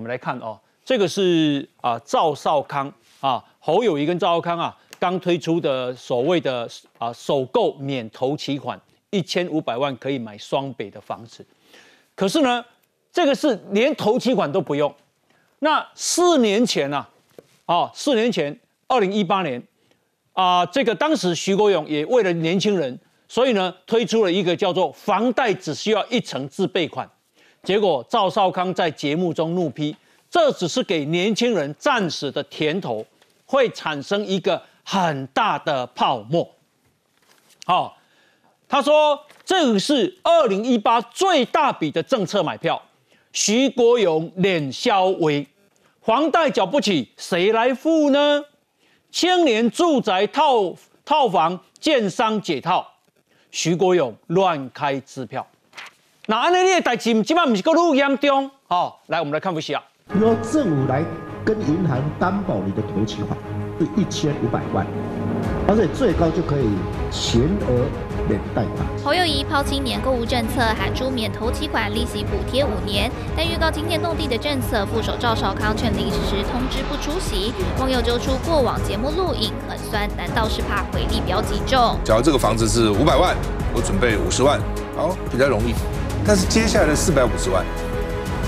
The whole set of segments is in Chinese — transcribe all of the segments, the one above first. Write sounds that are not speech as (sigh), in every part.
我们来看哦，这个是啊赵少康啊侯友谊跟赵少康啊刚推出的所谓的啊首购免头期款一千五百万可以买双北的房子，可是呢，这个是连头期款都不用。那四年前呢，啊，四年前二零一八年啊，这个当时徐国勇也为了年轻人，所以呢推出了一个叫做房贷只需要一成自备款。结果赵少康在节目中怒批，这只是给年轻人暂时的甜头，会产生一个很大的泡沫。好，他说这个是二零一八最大笔的政策买票，徐国勇脸消微，房贷缴不起，谁来付呢？青年住宅套套房建商解套，徐国勇乱开支票。那安尼你的代志，今晚不是够愈严重？好，来我们来看一下。由政府来跟银行担保你的投期款是一千五百万，而且最高就可以全额免贷款。侯友谊抛青年购物政策，喊出免投期款利息补贴五年，但预告惊天动地的政策，副手赵少康却临时通知不出席。网友揪出过往节目录影，很酸，难道是怕回力标击中？假如这个房子是五百万，我准备五十万，好，比较容易。但是接下来的四百五十万，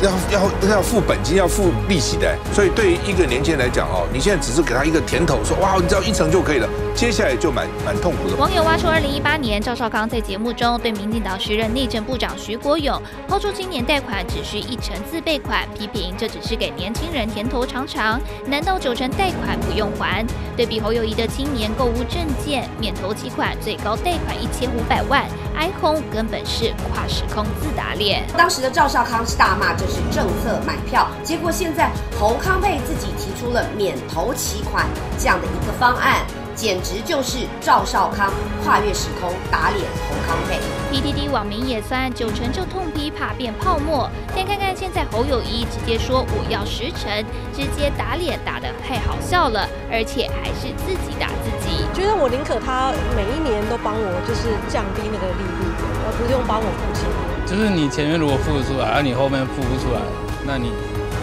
要要要付本金，要付利息的，所以对于一个年轻人来讲哦，你现在只是给他一个甜头，说哇，你只要一成就可以了，接下来就蛮蛮痛苦的。网友挖出二零一八年赵少康在节目中对民进党时任内政部长徐国勇抛出青年贷款只需一成自备款，批评这只是给年轻人甜头尝尝，难道九成贷款不用还？对比侯友谊的青年购物证件免头期款，最高贷款一千五百万。iPhone 根本是跨时空自打脸。当时的赵少康是大骂这是政策买票，结果现在侯康佩自己提出了免投期款这样的一个方案。简直就是赵少康跨越时空打脸侯康佩。PTT 网民也算九成就痛批怕变泡沫，先看看现在侯友谊直接说我要十成，直接打脸打得太好笑了，而且还是自己打自己。觉得我宁可他每一年都帮我，就是降低那个利率，而不用帮我付钱。就是你前面如果付得出来，而你后面付不出来，那你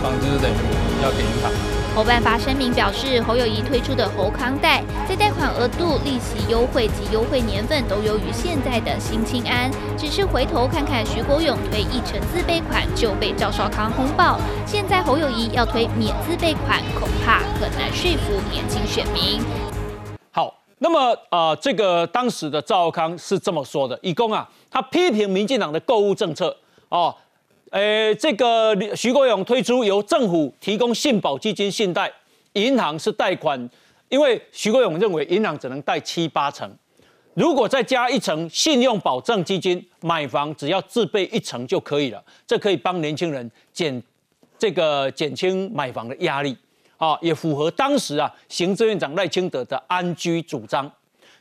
房子就等于要给银行。侯办发声明表示，侯友谊推出的侯康贷，在贷款额度、利息优惠及优惠年份都优于现在的新青安。只是回头看看徐国勇推一成自备款就被赵少康轰爆，现在侯友谊要推免自备款，恐怕很难说服年轻选民。好，那么啊，这个当时的赵康是这么说的：，以公啊，他批评民进党的购物政策哦。诶，这个徐国勇推出由政府提供信保基金信贷，银行是贷款，因为徐国勇认为银行只能贷七八成，如果再加一层信用保证基金，买房只要自备一层就可以了，这可以帮年轻人减这个减轻买房的压力，啊，也符合当时啊行政院长赖清德的安居主张。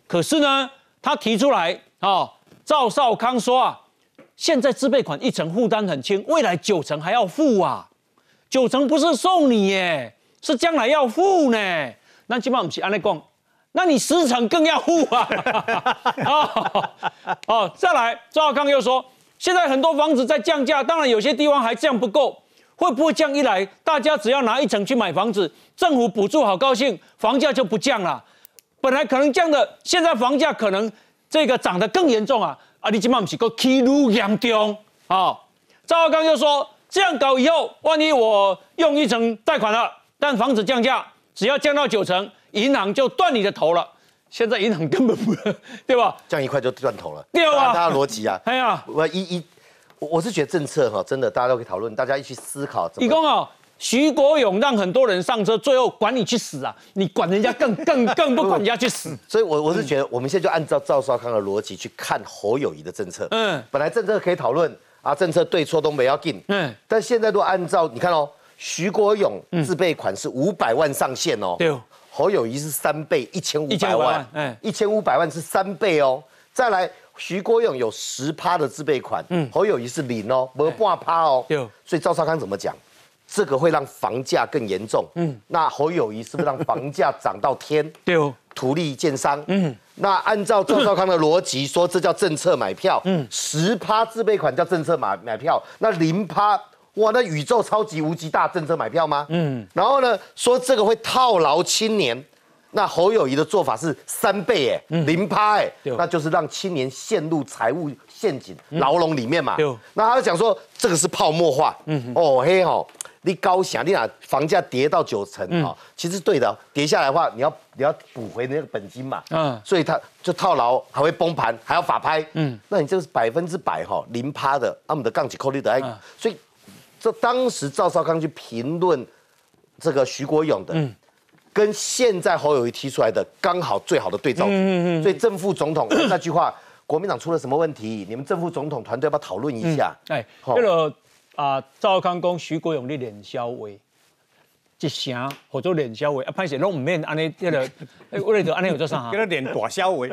可是呢，他提出来啊，赵少康说啊。现在自备款一成负担很轻，未来九成还要付啊！九成不是送你耶，是将来要付呢。那起码不是安内讲，那你十成更要付啊！(laughs) 哦哦，再来，赵浩康又说，现在很多房子在降价，当然有些地方还降不够，会不会降一来，大家只要拿一层去买房子，政府补助好高兴，房价就不降了。本来可能降的，现在房价可能这个涨得更严重啊！啊，你今晚不是个起愈严重啊？赵少刚又说，这样搞以后，万一我用一层贷款了，但房子降价，只要降到九成，银行就断你的头了。现在银行根本不，对吧？降一块就断头了，对啊，大家逻辑啊。哎呀，我一一，我我是觉得政策哈，真的大家都可以讨论，大家一起思考。一共哦。徐国勇让很多人上车，最后管你去死啊！你管人家更 (laughs) 更更不管人家去死。所以，我我是觉得，我们现在就按照赵少康的逻辑去看侯友谊的政策。嗯，本来政策可以讨论啊，政策对错都没要定。嗯，但现在都按照你看哦，徐国勇自备款是五百万上限哦。对。侯友谊是三倍，一千五百万。嗯，一千五百万是三倍哦。再来，徐国勇有十趴的自备款，嗯，侯友谊是零哦，没半趴哦。对。所以赵少康怎么讲？这个会让房价更严重。嗯，那侯友谊是不是让房价涨到天？(laughs) 对哦，土利建商。嗯，那按照赵少康的逻辑说，这叫政策买票。嗯，十趴自备款叫政策买买票，那零趴哇，那宇宙超级无极大政策买票吗？嗯，然后呢，说这个会套牢青年，那侯友谊的做法是三倍哎，零趴哎，那就是让青年陷入财务陷阱牢笼里面嘛。那他就讲说这个是泡沫化，嗯，哦嘿吼。你高想，你拿房价跌到九成啊，其实对的，跌下来的话，你要你要补回那个本金嘛，嗯，所以他就套牢，还会崩盘，还要法拍，嗯，那你这是百分之百哈零趴的，阿姆的杠起扣率的，哎，所以这当时赵少康去评论这个徐国勇的，跟现在侯友谊提出来的刚好最好的对照组，嗯嗯所以正副总统那句话，(coughs) 国民党出了什么问题？你们正副总统团队要不要讨论一下？哎，这个。啊，赵康讲徐国勇的脸消微，一声或者脸消微，啊，歹势拢毋免安尼，迄个，(laughs) 我哋就安尼有做啥？(laughs) 叫做脸大消微，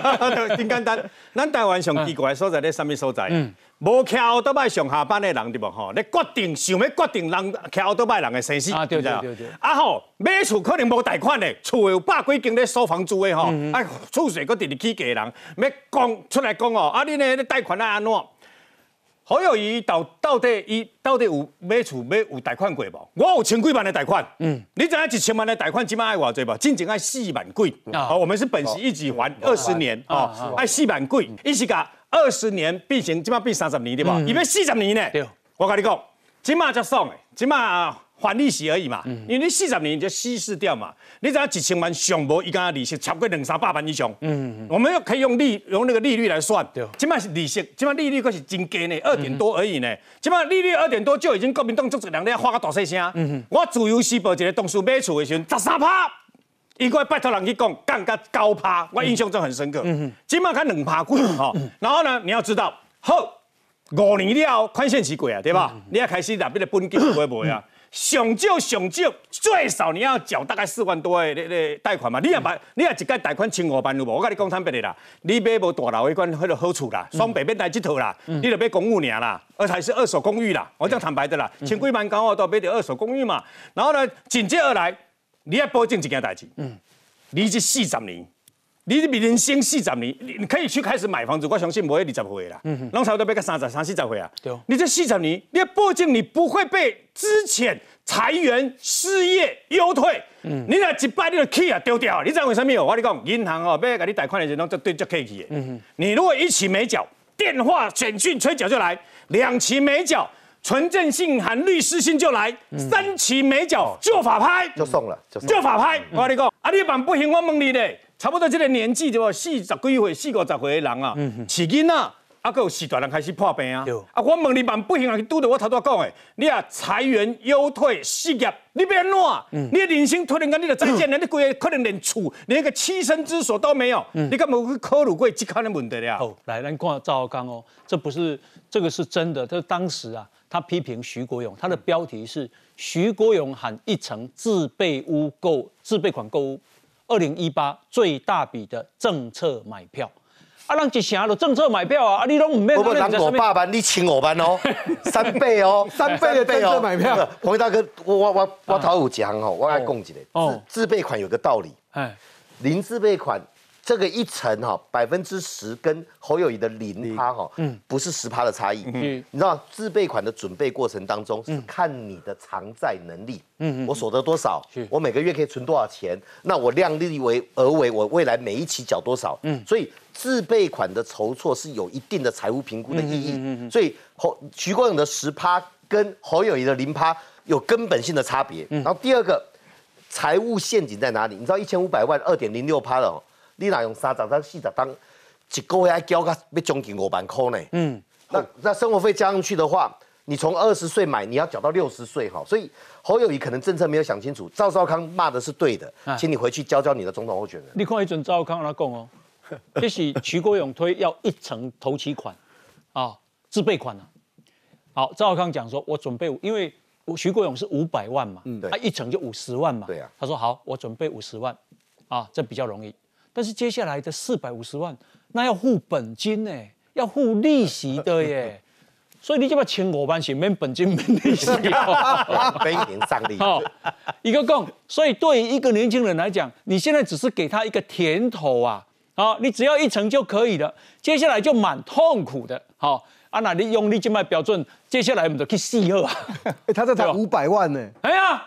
(laughs) 真简单。咱台湾上奇怪的所在咧，什么所在？嗯，无骑奥多拜上下班的人对无吼？你决定想要决定人骑奥多拜人的生死，啊对对对对。啊吼，买厝可能无贷款的，厝有百几间咧收房租的吼，啊，厝税搁直直起价人，要讲出来讲哦，啊，你呢贷款啊安怎？侯友谊到到底伊到底有买厝买有贷款过无？我有千几万的贷款，嗯，你知影一千万的贷款起码爱偌济无？真正爱四万几啊！我们是本息一起还二十年哦，爱四万几，伊是甲二十年变成起码变三十年对吧？伊要四十年呢？对，我跟你讲，起码才爽诶，起码。还利息而已嘛，因为你四十年就稀释掉嘛。你只要几千万上无，伊讲利息超过两三百万以上。嗯，我们又可以用利用那个利率来算。对，起码是利息，起码利率可是真低呢，二点多而已呢。起码利率二点多就已经国民党做这两年花个大细声。嗯哼，我自由时报一个同事买厝的时候十三趴，伊个拜托人去讲降个高趴，我印象中很深刻。嗯哼，起码看两趴贵哈。然后呢，你要知道，好五年了宽限期过啊，对吧？你要开始拿那个本金会不会啊？上少上少，最少你要缴大概四万多的那那贷款嘛。你也把，你也一届贷款千五万有无？我跟你讲坦白的啦，你买无大楼一关迄个好处啦，双北边来这套啦，你就买公寓尔啦，而且是二手公寓啦。我讲坦白的啦，千几万刚好都买到二手公寓嘛。然后呢，紧接而来，你要保证一件代志，嗯，你这四十年。你比人先四十年，你你可以去开始买房子，我相信不会二十岁啦，嗯哼，拢差不多要个三十、三四十岁啊。对，你这四十年，你要保证你不会被之前裁员、失业、优退，嗯，你若一摆你就气啊丢掉，你知道为什么？我跟你讲，银行哦，要给你贷款的时候，就对就客气的。嗯哼，你如果一期没缴，电话、简讯、催缴就来；两期没缴，纯正信函、律师信就来；三期没缴就法拍，就送了，就法拍。我跟你讲，啊，你办不行，我问你嘞。差不多这个年纪，就四十几岁、四五十岁的人啊，饲囡仔，啊，有四大人开始破病啊。啊，我问你办不行啊，拄到我头拄讲的，你啊裁员、优退、失业，你变怎？你的人生突然间你就再见了，你规个可能连厝、连一个栖身之所都没有，你干嘛去考虑过这看的问题了？好，来，咱看赵刚哦，这不是这个是真的，这当时啊，他批评徐国勇，他的标题是徐国勇喊一层自备屋购自备款购物。二零一八最大笔的政策买票，啊，人一成都政策买票啊，啊，你拢唔免。不不，人五百万，你请五万哦，(laughs) 三倍哦，三倍的政策买票。彭大哥，我我我我头有讲哦，我爱讲一个，哦自备款有个道理，哎，零自备款。这个一层哈百分之十跟侯友谊的零趴哈，嗯，不是十趴的差异。嗯，你知道自备款的准备过程当中是看你的偿债能力。嗯我所得多少？我每个月可以存多少钱？那我量力为而为，我未来每一期缴多少？嗯，所以自备款的筹措是有一定的财务评估的意义。嗯嗯所以侯徐国勇的十趴跟侯友谊的零趴有根本性的差别。然后第二个财务陷阱在哪里？你知道一千五百万二点零六趴了。你哪用三十当四十当，一个月要交个要将近五万块呢？嗯，那那生活费加上去的话，你从二十岁买，你要缴到六十岁哈。所以侯友谊可能政策没有想清楚，赵少康骂的是对的，请你回去教教你的总统候选人。你看一准赵少康他讲哦，(laughs) 这是徐国勇推要一层投期款啊，自备款啊。好，赵少康讲说，我准备，因为徐国勇是五百万嘛，嗯，他一层就五十万嘛，对啊。他说好，我准备五十万啊，这比较容易。但是接下来的四百五十万，那要付本金呢，要付利息的耶，(laughs) 所以你就把千五万是免本金免利息，非年上利。(laughs) 一个共，所以对于一个年轻人来讲，你现在只是给他一个甜头啊，好，你只要一层就可以了。接下来就蛮痛苦的，好，啊，那你用你这卖标准，接下来我们就去细二啊。哎，(laughs) 他这才五百万呢。哎呀，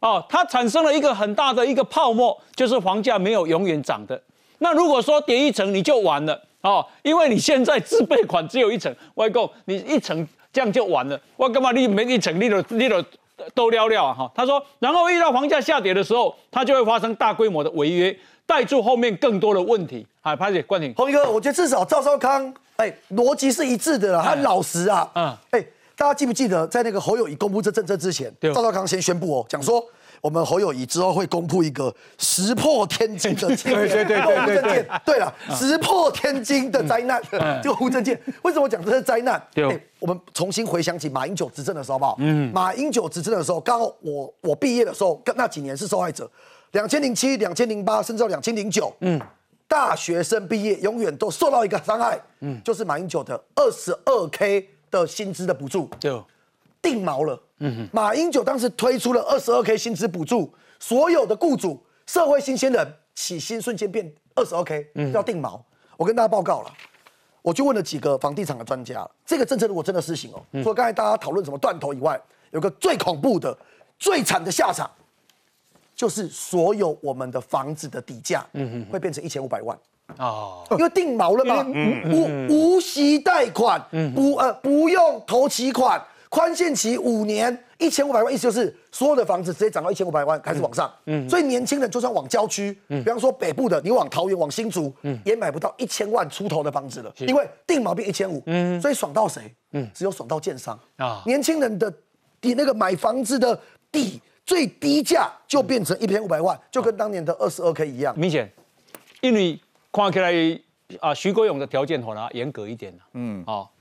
哦，它产生了一个很大的一个泡沫，就是房价没有永远涨的。那如果说跌一层你就完了，哦，因为你现在自备款只有一层，外购你一层这样就完了。我干嘛你没一层你都你都都撩撩啊？哈，他说，然后遇到房价下跌的时候，它就会发生大规模的违约。带住后面更多的问题，好，潘姐，关婷，洪哥，我觉得至少赵少康，哎，逻辑是一致的，他老实啊，嗯，哎，大家记不记得在那个侯友谊公布这政策之前，赵少康先宣布哦，讲说我们侯友谊之后会公布一个石破天惊的青年对对对对对了，石破天惊的灾难，这个胡正健，为什么讲这是灾难？对，我们重新回想起马英九执政的时候，好不好？嗯，马英九执政的时候，刚好我我毕业的时候，那几年是受害者。两千零七、两千零八，甚至到两千零九，嗯，大学生毕业永远都受到一个伤害，嗯，就是马英九的二十二 K 的薪资的补助，对，定毛了，嗯哼，马英九当时推出了二十二 K 薪资补助，所有的雇主、社会新鲜人起薪瞬间变二十二 K，嗯，要定毛。我跟大家报告了，我就问了几个房地产的专家，这个政策如果真的施行哦，除了刚才大家讨论什么断头以外，有个最恐怖的、最惨的下场。就是所有我们的房子的底价，嗯会变成一千五百万哦，因为定毛了嘛，无无息贷款，不呃不用投期款，宽限期五年，一千五百万，意思就是所有的房子直接涨到一千五百万开始往上，嗯，所以年轻人就算往郊区，嗯，比方说北部的，你往桃园、往新竹，嗯，也买不到一千万出头的房子了，因为定毛变一千五，嗯，所以爽到谁？嗯，只有爽到建商。啊，年轻人的底那个买房子的底。最低价就变成一千五百万，就跟当年的二十二 K 一样。明显，因为看起来啊，徐国勇的条件可能严格一点嗯，好。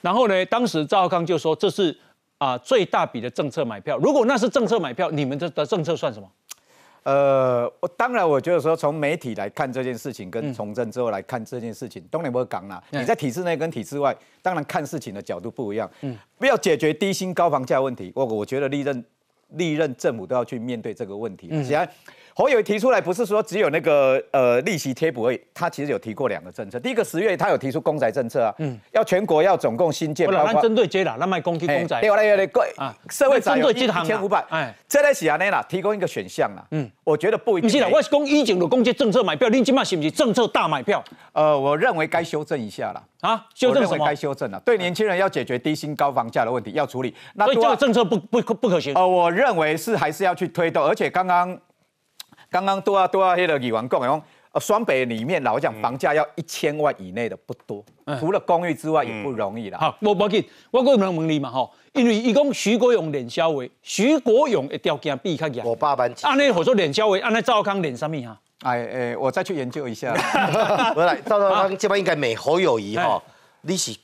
然后呢，当时赵康就说这是啊最大笔的政策买票。如果那是政策买票，你们的的政策算什么？呃，我当然我觉得说从媒体来看这件事情，跟从政之后来看这件事情，东联不讲啦。你在体制内跟体制外，当然看事情的角度不一样。嗯，不要解决低薪高房价问题，我我觉得利润。历任政府都要去面对这个问题。既然侯友提出来，不是说只有那个呃利息贴补而已，他其实有提过两个政策。第一个十月他有提出公宅政策啊，嗯，要全国要总共新建，不然针对接啦，那卖公积公宅，对，来有点贵啊，社会针对一千五百，哎，这类是安内啦，提供一个选项啦，嗯，我觉得不一定。不是啦，我是讲以前的公积政策买票，你今嘛是不是政策大买票？呃，我认为该修正一下了啊，修正什么？该修正了，对年轻人要解决低薪高房价的问题要处理，所以这个政策不不不可行。呃，我认为是还是要去推动，而且刚刚。刚刚多啊多啊，那个李王讲讲，呃，双北里面老讲房价要一千万以内的不多，除了公寓之外也不容易啦。好，我不紧，我个人问你嘛吼，因为伊讲徐国勇脸消为，徐国勇的条件比较严。我爸班。按那我说脸消为，按那赵康脸什么哈？哎哎，我再去研究一下。(laughs) 不来，赵少康 (laughs) 这边应该美侯友谊哈，你是。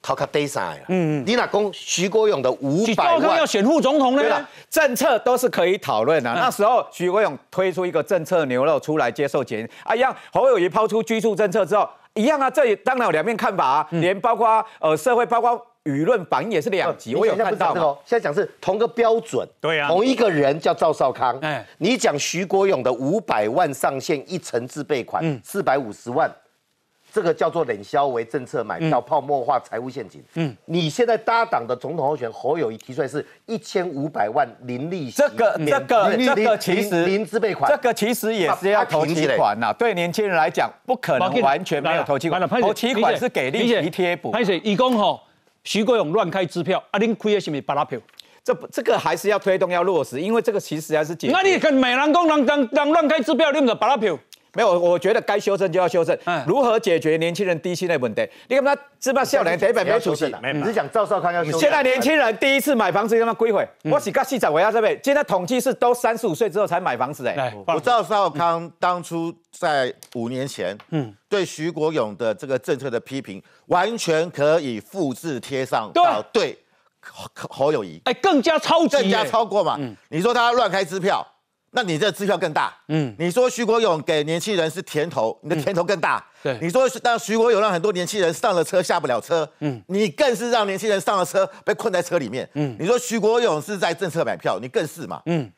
考卡低赛了，嗯，你哪公徐国勇的五百万要选副总统呢？对了，政策都是可以讨论的。那时候徐国勇推出一个政策牛肉出来接受检验，啊一样。侯友谊抛出居住政策之后，一样啊。这里当然有两面看法啊，连包括呃社会，包括舆论反应也是两极。我有看到哦，现在讲是同个标准，对啊，同一个人叫赵少康。哎，你讲徐国勇的五百万上限一层自备款四百五十万。这个叫做冷销为政策买票泡沫化财务陷阱。嗯，你现在搭档的总统候选侯友谊提出来是一千五百万零利息，这个这个这个其实零资备款，这个其实也是要投期款呐。对年轻人来讲，不可能完全没有投期款，投期款是给利息贴补。潘水，义工吼，徐国勇乱开支票，啊，您亏的是咪巴拉票？这这个还是要推动要落实，因为这个其实还是解。那你跟美兰公人人人乱开支票，你唔就巴拉票？没有，我觉得该修正就要修正。如何解决年轻人低薪的问题？你看他芝麻笑脸，台北没出息。你是讲赵少康要修？现在年轻人第一次买房子，他妈归回。我是刚细仔，我要这边。现在统计是都三十五岁之后才买房子。哎，我赵少康当初在五年前，嗯，对徐国勇的这个政策的批评，完全可以复制贴上到对侯友谊。哎，更加超级，更加超过嘛？你说他乱开支票？那你这支票更大，嗯，你说徐国勇给年轻人是甜头，你的甜头更大，对，你说让徐国勇让很多年轻人上了车下不了车，嗯，你更是让年轻人上了车被困在车里面，嗯，你说徐国勇是在政策买票，你更是嘛，嗯，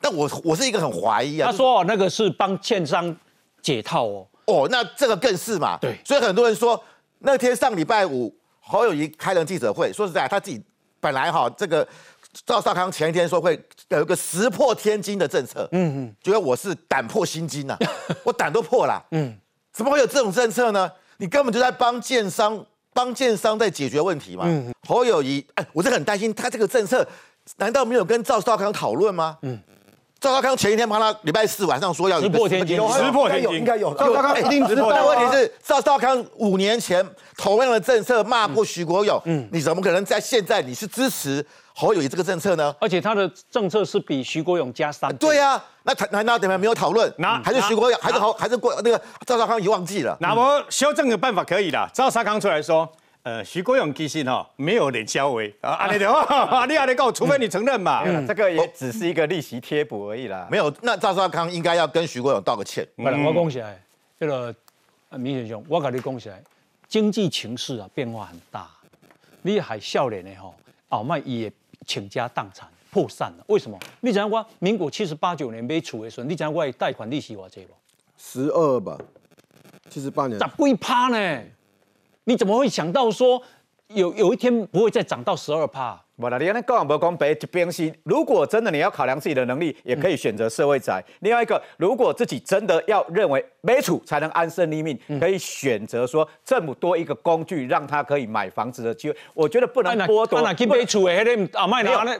但我我是一个很怀疑啊，他说那个是帮券商解套哦，哦，那这个更是嘛。对，所以很多人说那天上礼拜五侯友谊开了记者会，说实在他自己本来哈这个赵少康前一天说会有一个石破天惊的政策，嗯嗯，觉得我是胆破心惊呐，(laughs) 我胆都破了，嗯，怎么会有这种政策呢？你根本就在帮建商帮建商在解决问题嘛。嗯，侯友谊，哎，我是很担心他这个政策，难道没有跟赵少康讨论吗？嗯。赵少康前一天帮他礼拜四晚上说要石破天惊，石破天惊应该有。赵少康一定知道。但问题是，赵少康五年前同样的政策骂过徐国勇，嗯，你怎么可能在现在你是支持侯友谊这个政策呢？而且他的政策是比徐国勇加三。对呀，那谈难道怎么没有讨论？那还是徐国勇，还是侯，还是过那个赵少康已经忘记了？那么修正的办法可以的，赵少康出来说。呃，徐国勇其实哈没有脸消为啊，阿你的话，你阿你告，除非你承认嘛，这个也只是一个利息贴补而已啦。没有，那赵少康应该要跟徐国勇道个歉。我讲起来，这个明显兄，我跟你恭喜来，经济情势啊变化很大。你还笑脸的哈，奥麦也倾家荡产破产了，为什么？你知道我民国七十八九年买厝的时候，你知道我贷款利息多少不？十二吧，七十八年。咋贵趴呢？你怎么会想到说有有一天不会再涨到十二帕？不啦，你那高昂不公北这边是，如果真的你要考量自己的能力，也可以选择社会宅。另外一个，如果自己真的要认为买处才能安身立命，可以选择说这么多一个工具，让他可以买房子的机会。我觉得不能剥夺。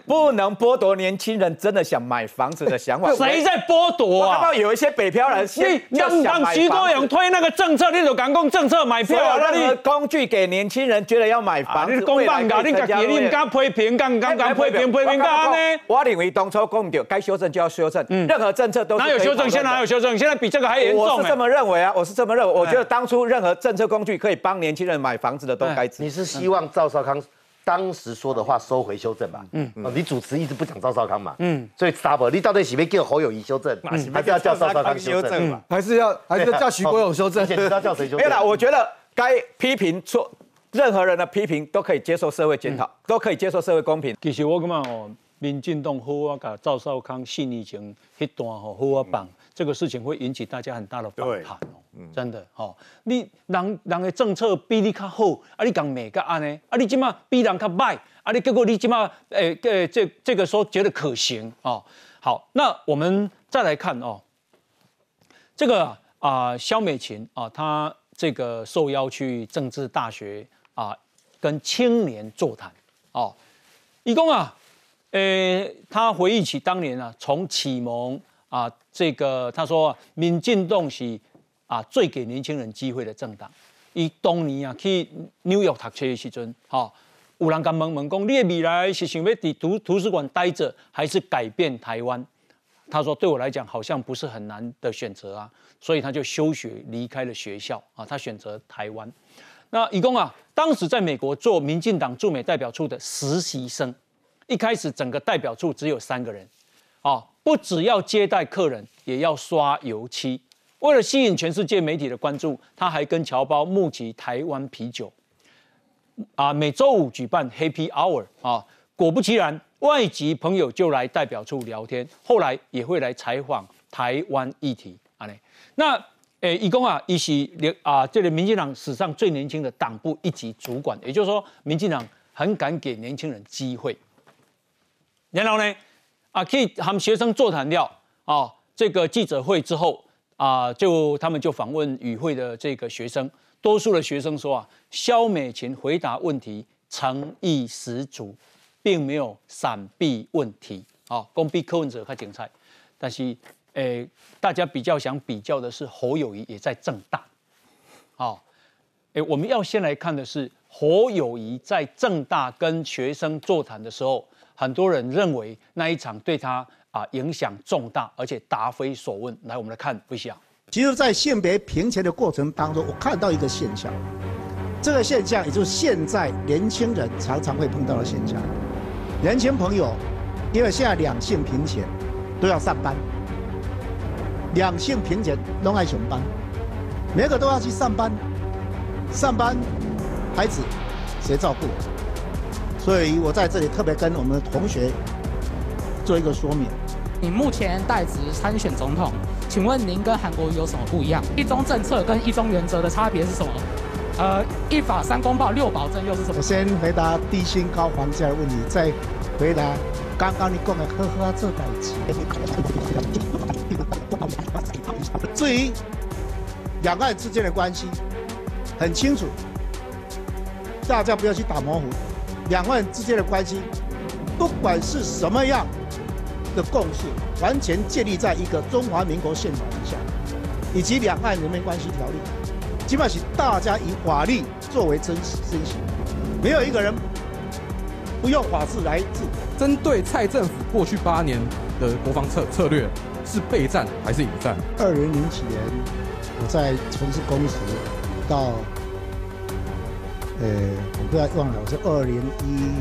不能剥夺年轻人真的想买房子的想法。(laughs) 谁在剥夺啊？看到有一些北漂人，你让让徐国勇推那个政策，你就敢讲政策买票啊？任何工具给年轻人觉得要买房子，公办噶，你自己你唔敢批评。刚刚刚批评批评干呢？我认为当初讲唔对，该修正就要修正。嗯，任何政策都哪有修正？现在哪有修正？现在比这个还严重。我是这么认为啊，我是这么认为。我觉得当初任何政策工具可以帮年轻人买房子的都该。你是希望赵少康当时说的话收回修正吧？嗯，你主持一直不讲赵少康嘛？嗯，所以 double，你到底是不是叫侯友谊修正？还是要叫赵少康修正嘛？还是要还是叫徐国勇修正？你知道叫谁修正？没有啦，我觉得该批评错。任何人的批评都可以接受社会检讨，都可以接受社会公平。其实我感觉哦，民进党好啊，甲赵少康信义情一段吼好啊绑，这个事情会引起大家很大的反弹哦。真的哦，你人人的政策比你较好，啊你讲美个安呢？啊你今嘛比人较歹，啊你结果你今嘛诶诶这这个说觉得可行哦。好，那我们再来看哦，这个啊肖美琴啊，她这个受邀去政治大学。啊，跟青年座谈哦，义工啊，呃，他回忆起当年啊，从启蒙啊，这个他说，民进党是啊最给年轻人机会的政党。伊当年啊去纽约读书的时阵，哈，有人敢问问讲，你的未来是想要在图图书馆待着，还是改变台湾？他说，对我来讲，好像不是很难的选择啊，所以他就休学离开了学校啊，他选择台湾。那以公啊，当时在美国做民进党驻美代表处的实习生，一开始整个代表处只有三个人，啊，不只要接待客人，也要刷油漆。为了吸引全世界媒体的关注，他还跟侨胞募集台湾啤酒，啊，每周五举办 Happy Hour 啊，果不其然，外籍朋友就来代表处聊天，后来也会来采访台湾议题啊那。诶，一共啊，一是啊，这里民进党史上最年轻的党部一级主管，也就是说，民进党很敢给年轻人机会。然后呢，啊，可以他们学生座谈掉啊，这个记者会之后啊，就他们就访问与会的这个学生，多数的学生说啊，肖美琴回答问题诚意十足，并没有闪避问题啊，公避课问者和精彩，但是。诶，大家比较想比较的是侯友谊也在正大，好，诶，我们要先来看的是侯友谊在正大跟学生座谈的时候，很多人认为那一场对他啊影响重大，而且答非所问。来，我们来看不下。其实，在性别平权的过程当中，我看到一个现象，这个现象也就是现在年轻人常常会碰到的现象。年轻朋友，因为现在两性平权都要上班。两性平权，拢爱上班，每个都要去上班，上班，孩子谁照顾？所以我在这里特别跟我们的同学做一个说明。你目前代职参选总统，请问您跟韩国瑜有什么不一样？一中政策跟一中原则的差别是什么？呃，一法三公报六保证又是什么？我先回答低薪高房价的问题，再回答刚刚你讲的呵呵这代志。至于两岸之间的关系，很清楚，大家不要去打模糊。两岸之间的关系，不管是什么样的共识，完全建立在一个中华民国宪法之下，以及两岸人民关系条例，基本上是大家以法律作为真实真实，没有一个人不用法治来治。针对蔡政府过去八年的国防策策略，是备战还是引战？二零零几年，我在从事公司到。呃，我不要忘了，我是二零一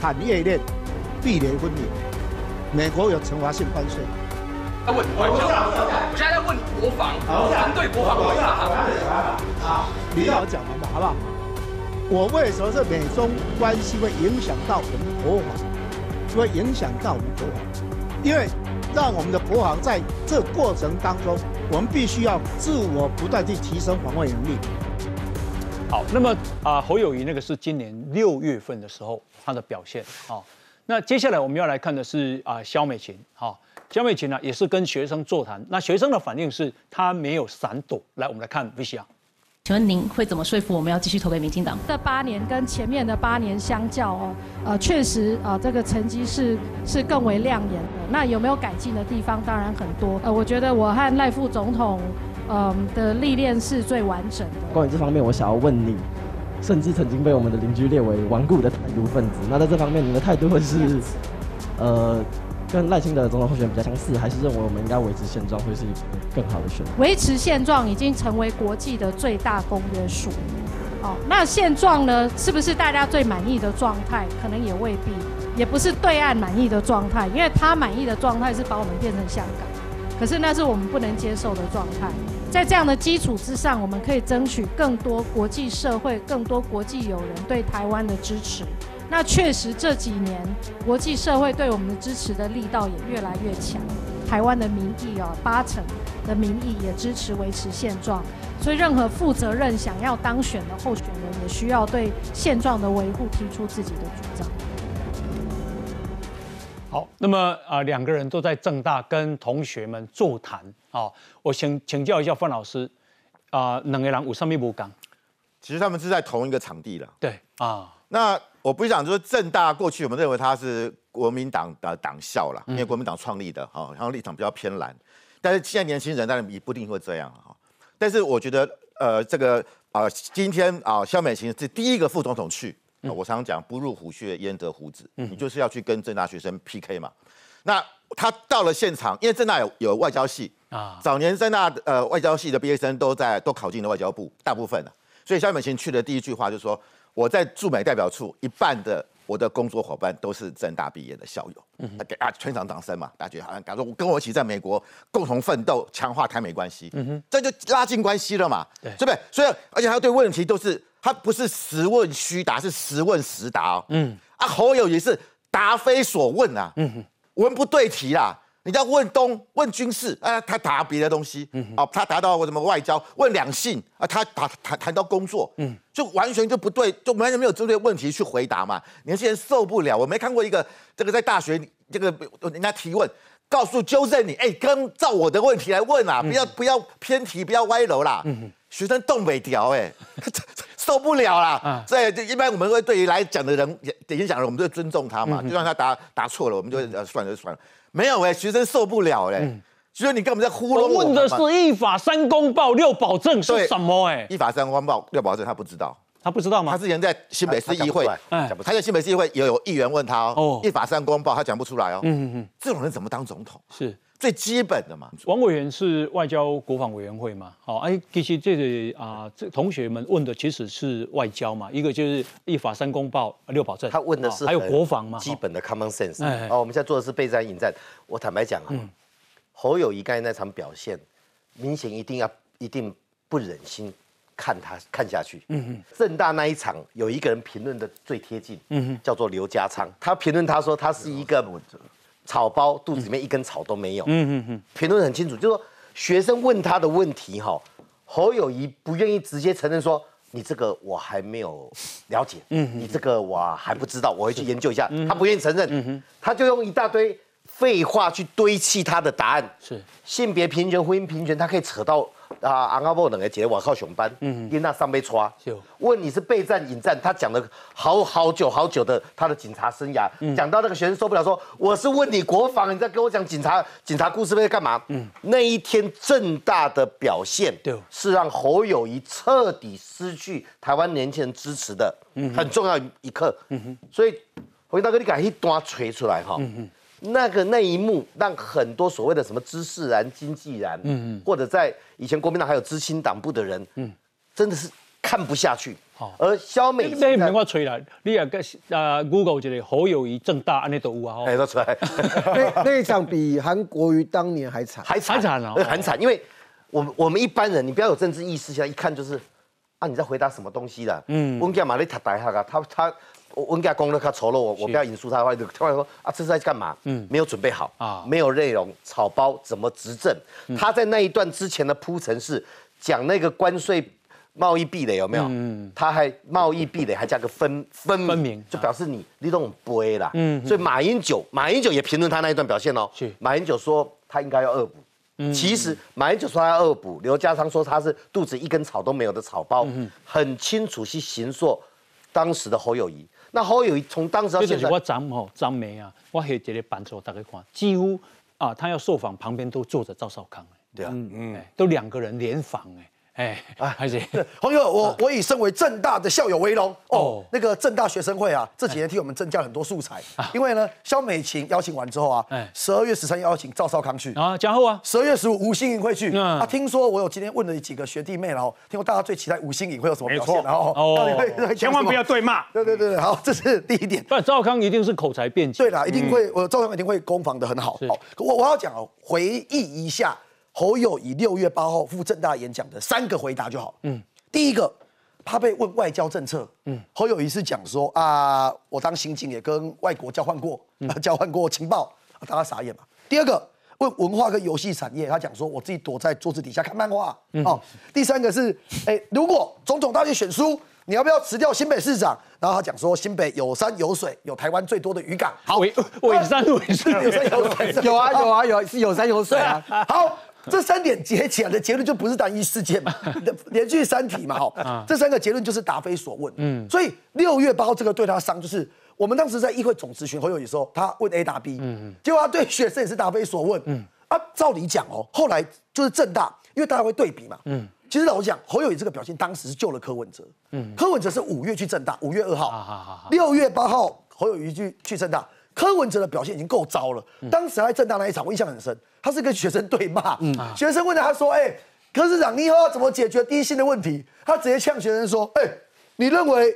产业链壁垒分明，美国有惩罚性关税。他问我现在在问国防，针对国防国防。好，你让我讲完吧，好不好？我为什么是美中关系会影响到我们国防？会影响到我们国防？因为让我们的国防在这过程当中。我们必须要自我不断去提升防卫能力。好，那么啊，侯友谊那个是今年六月份的时候他的表现啊。那接下来我们要来看的是啊，肖美琴哈，肖美琴呢也是跟学生座谈，那学生的反应是他没有闪躲。来，我们来看 V C R。请问您会怎么说服我们要继续投给民进党？这八年跟前面的八年相较哦，呃，确实啊，这个成绩是是更为亮眼的。那有没有改进的地方？当然很多。呃，我觉得我和赖副总统，嗯的历练是最完整的。关于这方面，我想要问你，甚至曾经被我们的邻居列为顽固的台独分子。那在这方面，你的态度会是，呃？跟赖清德总统候选人比较相似，还是认为我们应该维持现状会是更好的选择？维持现状已经成为国际的最大公约数。哦，那现状呢？是不是大家最满意的状态？可能也未必，也不是对岸满意的状态，因为他满意的状态是把我们变成香港，可是那是我们不能接受的状态。在这样的基础之上，我们可以争取更多国际社会、更多国际友人对台湾的支持。那确实这几年国际社会对我们的支持的力道也越来越强，台湾的民意哦，八成的民意也支持维持现状，所以任何负责任想要当选的候选人也需要对现状的维护提出自己的主张。好，那么啊，两个人都在正大跟同学们座谈啊，我请请教一下范老师啊，两个人有上面不讲？其实他们是在同一个场地了。对啊。那我不想说正大过去我们认为它是国民党的党校了，因为国民党创立的哈，然后立场比较偏蓝。但是现在年轻人当然也不一定会这样哈。但是我觉得呃这个啊今天啊肖美琴是第一个副总统去，我常常讲不入虎穴焉得虎子，你就是要去跟正大学生 PK 嘛。那他到了现场，因为正大有有外交系啊，早年正大呃外交系的毕业生都在都考进了外交部，大部分的，所以肖美琴去的第一句话就是说。我在驻美代表处，一半的我的工作伙伴都是正大毕业的校友，嗯，给啊全场掌声嘛，大家觉得好像假如我跟我一起在美国共同奋斗，强化台美关系，嗯哼，这就拉近关系了嘛，对，对不对？所以而且他对问题都是他不是实问虚答，是实问实答哦，嗯，啊侯友也是答非所问啊，嗯哼，文不对题啦。你要问东问军事啊，他答别的东西，嗯，哦，他答到什么外交？问两性啊，他谈谈谈到工作，嗯，就完全就不对，就完全没有针对问题去回答嘛。年轻人受不了，我没看过一个这个在大学这个人家提问，告诉纠正你，哎，跟照我的问题来问啊，不要不要偏题，不要歪楼啦。嗯学生动北调，哎，(laughs) 受不了啦。所以一般我们会对于来讲的人演讲人，我们就尊重他嘛，就算他答答错了，我们就算了就算了。没有哎，学生受不了哎，所以你根本在糊弄我。问的是一法三公报六保证是什么哎？一法三公报六保证他不知道，他不知道吗？他之前在新北市议会，他在新北市议会也有议员问他哦，一法三公报他讲不出来哦。嗯嗯，这种人怎么当总统？是最基本的嘛。王委员是外交国防委员会嘛？好，哎，其实这个啊，这同学们问的其实是外交嘛，一个就是一法三公报六保证，他问的是还有国防嘛，基本的 common sense。哎哦，我们现在做的是备战引战。我坦白讲啊，侯友谊刚才那场表现，明显一定要一定不忍心看他看下去。嗯哼，正大那一场有一个人评论的最贴近，嗯哼，叫做刘家昌，他评论他说他是一个草包，肚子里面一根草都没有。嗯嗯嗯，评论很清楚，就说学生问他的问题哈，侯友谊不愿意直接承认说你这个我还没有了解，嗯，你这个我还不知道，我会去研究一下。他不愿意承认，他就用一大堆。废话去堆砌他的答案。是。性别平权、婚姻平权，他可以扯到啊，阿阿波两个姐，我靠熊班，嗯，因那上被抓，问你是备战引战，他讲了好好久好久的他的警察生涯，讲到那个学生受不了，说我是问你国防，你在跟我讲警察警察故事在干嘛？嗯，那一天正大的表现，对，是让侯友谊彻底失去台湾年轻人支持的很重要一刻。嗯哼，所以回大哥，你把一段锤出来哈。嗯哼。那个那一幕让很多所谓的什么知识人、经纪人，嗯嗯，或者在以前国民党还有知青党部的人，嗯，真的是看不下去。好，而肖美那一幕我吹来，你也个啊，Google 这里侯友谊正大安尼都有啊，哎，都出来。(laughs) 那那一场比韩国瑜当年还惨，还惨惨啊，很惨。因为我们我们一般人，你不要有政治意识，现在一看就是啊，你在回答什么东西的？嗯，温干嘛？你他大下个，他他。温家公了，他丑陋我，我不要引述他的话，就突然说啊，这是在干嘛？嗯，没有准备好啊，没有内容，草包怎么执政？他在那一段之前的铺陈是讲那个关税贸易壁垒有没有？嗯，他还贸易壁垒还加个分分分明，就表示你你都不会啦。嗯，所以马英九马英九也评论他那一段表现哦。是，马英九说他应该要恶补。嗯，其实马英九说他要恶补，刘家昌说他是肚子一根草都没有的草包，很清楚是行说当时的侯友谊。那侯友谊从当时到现在，我张吼张梅啊，我下一个版头大家看，几乎啊，他要受访旁边都坐着赵少康，对啊，嗯嗯，都两个人联访哎。哎啊，还是朋友，我我以身为正大的校友为荣哦。那个正大学生会啊，这几年替我们增加很多素材。因为呢，肖美琴邀请完之后啊，十二月十三邀请赵少康去啊，然后啊，十二月十五吴欣颖会去。啊，听说我有今天问了几个学弟妹，然后听说大家最期待吴欣颖会有什么表现，然后哦，千万不要对骂。对对对对，好，这是第一点。不，赵少康一定是口才辩解。对啦，一定会，我赵少康一定会攻防的很好。好，我我要讲哦，回忆一下。侯友以六月八号赴正大演讲的三个回答就好。嗯，第一个，他被问外交政策。嗯，侯友宜是讲说啊，我当刑警也跟外国交换过，(laughs) 交换过情报，大家傻眼嘛。第二个，问文化跟游戏产业，他讲说我自己躲在桌子底下看漫画。哦，第三个是，哎，如果总统大选选输，你要不要辞掉新北市长？然后他讲说，新北有山有水，有台湾最多的渔港。好，尾山尾水，(laughs) 有山有水，有啊有啊有，是有山有水啊。好。(laughs) 这三点结起来的结论就不是单一事件嘛，(laughs) 连续三题嘛，哈，这三个结论就是答非所问。嗯，所以六月八号这个对他伤，就是我们当时在议会总咨询侯友宜时候，他问 A 答 B，嗯嗯，结果他对学生也是答非所问。嗯，啊，照理讲哦，后来就是正大，因为大家会对比嘛。嗯，其实老实讲，侯友宜这个表现当时是救了柯文哲。嗯，柯文哲是五月去正大，五月二号，六月八号侯友宜去去正大。柯文哲的表现已经够糟了，当时在正大那一场，我印象很深。他是跟学生对骂，学生问他，他说：“哎，柯市长，你以后要怎么解决低薪的问题？”他直接呛学生说：“哎，你认为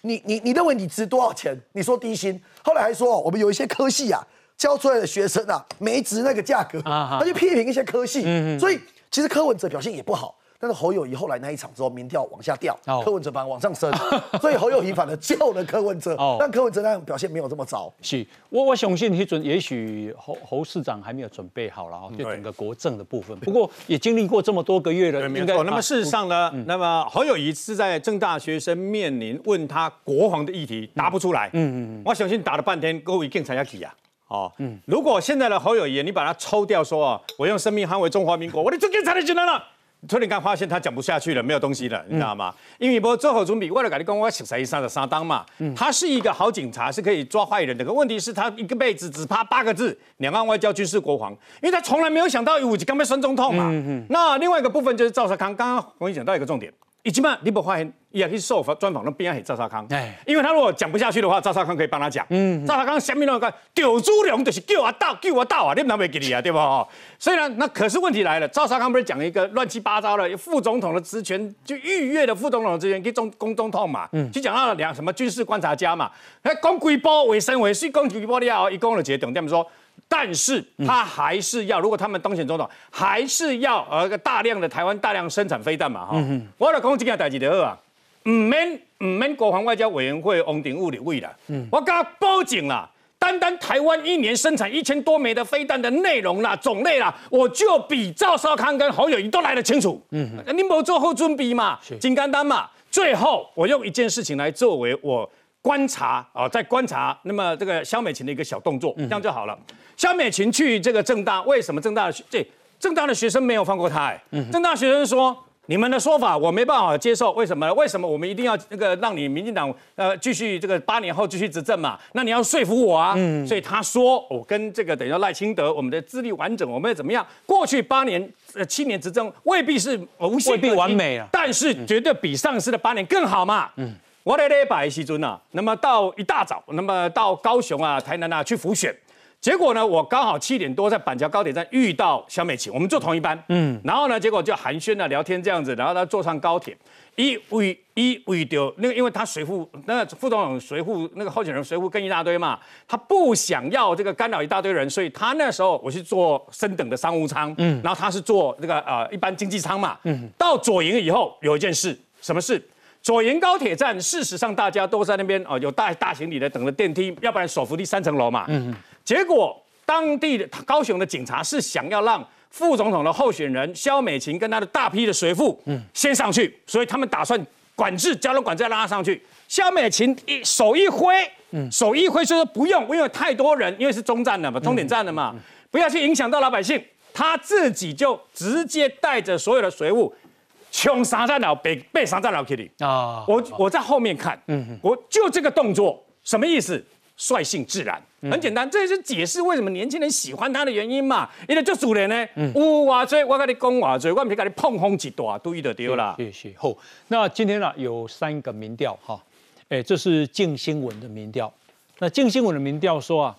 你你你认为你值多少钱？你说低薪。”后来还说：“我们有一些科系啊，教出来的学生啊，没值那个价格。”他就批评一些科系，所以其实柯文哲表现也不好。但是侯友谊后来那一场之后，民调往下掉，柯文哲反而往上升，(laughs) 所以侯友谊反而救了柯文哲。但柯文哲那样表现没有这么糟。是，我我相信你，准也许侯侯市长还没有准备好了哈，就整个国政的部分。不过也经历过这么多个月了，应该。那么事实上呢，那么侯友谊是在正大学生面临问他国防的议题答不出来。嗯嗯我相信打了半天，各位更参加起啊。哦，嗯，如果现在的侯友谊你把他抽掉，说啊，我用生命捍卫中华民国，我的最近才能进来了。突然间发现他讲不下去了，没有东西了，你知道吗？因为不做好准备，为了跟你讲，我十三三的三当嘛。他是一个好警察，是可以抓坏人的。可问题是，他一个辈子只怕八个字：两岸外交、军事、国防。因为他从来没有想到有刚被孙中痛嘛。那另外一个部分就是赵少康，刚刚我跟你讲到一个重点。以及嘛，你不发现也可以受访专访那边还赵少康，哎，因为他如果讲不下去的话，赵少康可以帮他讲。嗯，赵少康下面那个丢猪粮就是叫我到，叫我到啊，你们哪会给你啊，对不？所以呢，那可是问题来了，赵少康不是讲一个乱七八糟的副总统的职权，就逾越的副总统的职权给中公总统嘛，嗯，就讲到了两什么军事观察家嘛，那讲规波为生为水，讲规波了后，一共了几个重点说。但是他还是要，如果他们当选总统，还是要呃个大量的台湾大量生产飞弹嘛哈。我来讲这件代志就好啊，唔免唔免国防外交委员会翁鼎物的位了，我他报警啦。单单台湾一年生产一千多枚的飞弹的内容啦、种类啦，我就比赵少康跟侯友谊都来得清楚。嗯，你没做后准备嘛？金刚丹嘛？最后我用一件事情来作为我观察啊，在观察。那么这个肖美琴的一个小动作，这样就好了。肖美琴去这个正大，为什么正大的这正大的学生没有放过他？哎，正大学生说。你们的说法我没办法接受，为什么？为什么我们一定要那个让你民进党呃继续这个八年后继续执政嘛？那你要说服我啊！所以他说我跟这个等于赖清德，我们的资历完整，我们要怎么样？过去八年呃七年执政未必是无未必完美啊，但是绝对比上次的八年更好嘛。嗯，我来礼拜西尊啊，那么到一大早，那么到高雄啊、台南啊去复选。结果呢，我刚好七点多在板桥高铁站遇到肖美琴，我们坐同一班，嗯，然后呢，结果就寒暄啊，聊天这样子，然后他坐上高铁，一为一为丢那个，因为他随护那个副总统随护那个候选人随护跟一大堆嘛，他不想要这个干扰一大堆人，所以他那时候我是坐升等的商务舱，嗯，然后他是坐那个呃一般经济舱嘛，嗯，到左营以后有一件事，什么事？左营高铁站，事实上大家都在那边哦，有大大行李的等着电梯，要不然手扶梯三层楼嘛，嗯。结果，当地的高雄的警察是想要让副总统的候选人肖美琴跟他的大批的随父，嗯，先上去，所以他们打算管制交通管制，拉他上去。肖美琴一手一挥，嗯，手一挥就说不用，因为太多人，因为是中站的嘛，终点站的嘛，不要去影响到老百姓。他自己就直接带着所有的随物，冲杀在老被被杀在老 Kitty 啊！我我在后面看，嗯，我就这个动作什么意思？率性自然，很简单，这也是解释为什么年轻人喜欢他的原因嘛。因为做主人呢，有话追我跟你讲话追，我唔是跟你碰风一大堆就丢了。谢谢。好，那今天呢有三个民调哈，哎，这是静新闻的民调。那静新闻的民调说啊，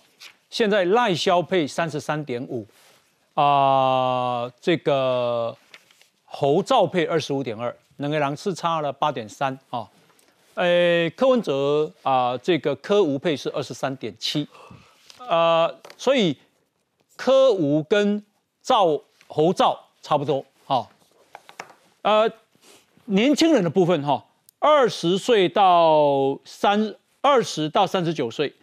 现在赖萧配三十三点五啊，这个侯兆配二十五点二，两个人是差了八点三啊。呃，柯文哲啊，这个柯吴配是二十三点七，呃，所以柯吴跟赵侯赵差不多，哈，呃，年轻人的部分哈，二十岁到三二十到三十九岁，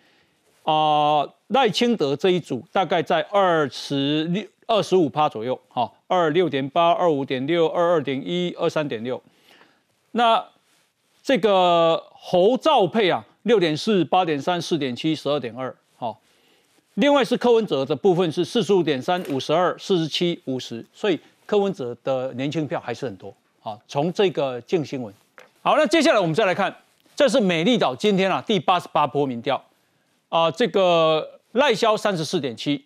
啊，赖清德这一组大概在二十六二十五趴左右，哈，二六点八，二五点六，二二点一，二三点六，那。这个侯兆配啊，六点四、八点三、四点七、十二点二，好。另外是柯文哲的部分是四十五点三、五十二、四十七、五十，所以柯文哲的年轻票还是很多。好，从这个静新闻，好，那接下来我们再来看，这是美丽岛今天啊第八十八波民调啊，这个赖萧三十四点七，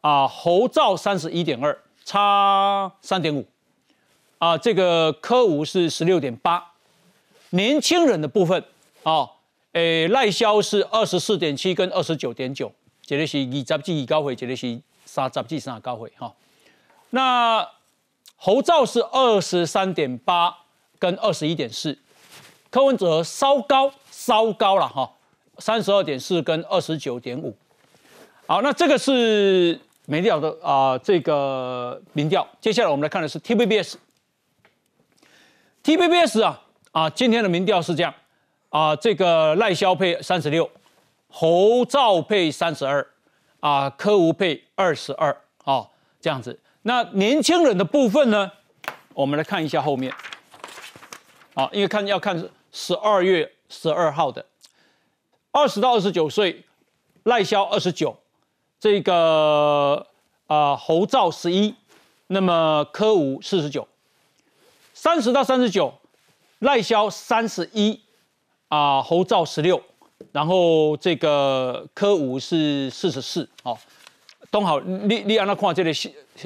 啊侯兆三十一点二，差三点五，啊这个柯吴是十六点八。年轻人的部分啊，诶，赖萧是二十四点七跟二十九点九，这个是二十几高会，这个是三十几三高会哈。那侯兆是二十三点八跟二十一点四，柯文哲稍高稍高了哈，三十二点四跟二十九点五。好，那这个是美调的啊，这个民调。接下来我们来看的是 TVBS，TVBS 啊。啊，今天的民调是这样，啊，这个赖萧配三十六，侯兆配三十二，啊，柯吴配二十二，啊，这样子。那年轻人的部分呢，我们来看一下后面，啊，因为看要看十二月十二号的，二十到二十九岁，赖萧二十九，这个啊侯兆十一，那么柯吴四十九，三十到三十九。赖萧三十一，啊，侯兆十六，然后这个柯吴是四十四，哦，东好，你你安那看这个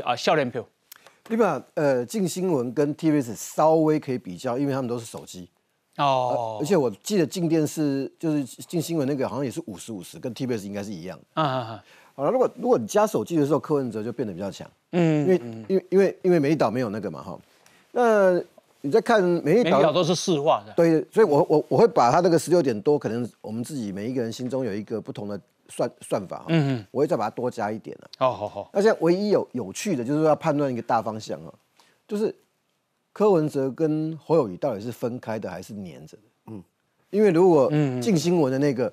啊笑脸票，你把呃静新闻跟 TVS 稍微可以比较，因为他们都是手机，哦，而且我记得静电视就是静新闻那个好像也是五十五十，跟 TVS 应该是一样，啊啊啊，好了，如果如果你加手机的时候，柯文哲就变得比较强，嗯，因为因为因为因为美岛没有那个嘛，哈，那。你在看每一条都是市话的，对，所以我我我会把他那个十六点多，可能我们自己每一个人心中有一个不同的算算法，嗯嗯，我会再把它多加一点了。好好好。那现在唯一有有趣的，就是要判断一个大方向啊，就是柯文哲跟侯友谊到底是分开的还是粘着的？嗯，因为如果进新闻的那个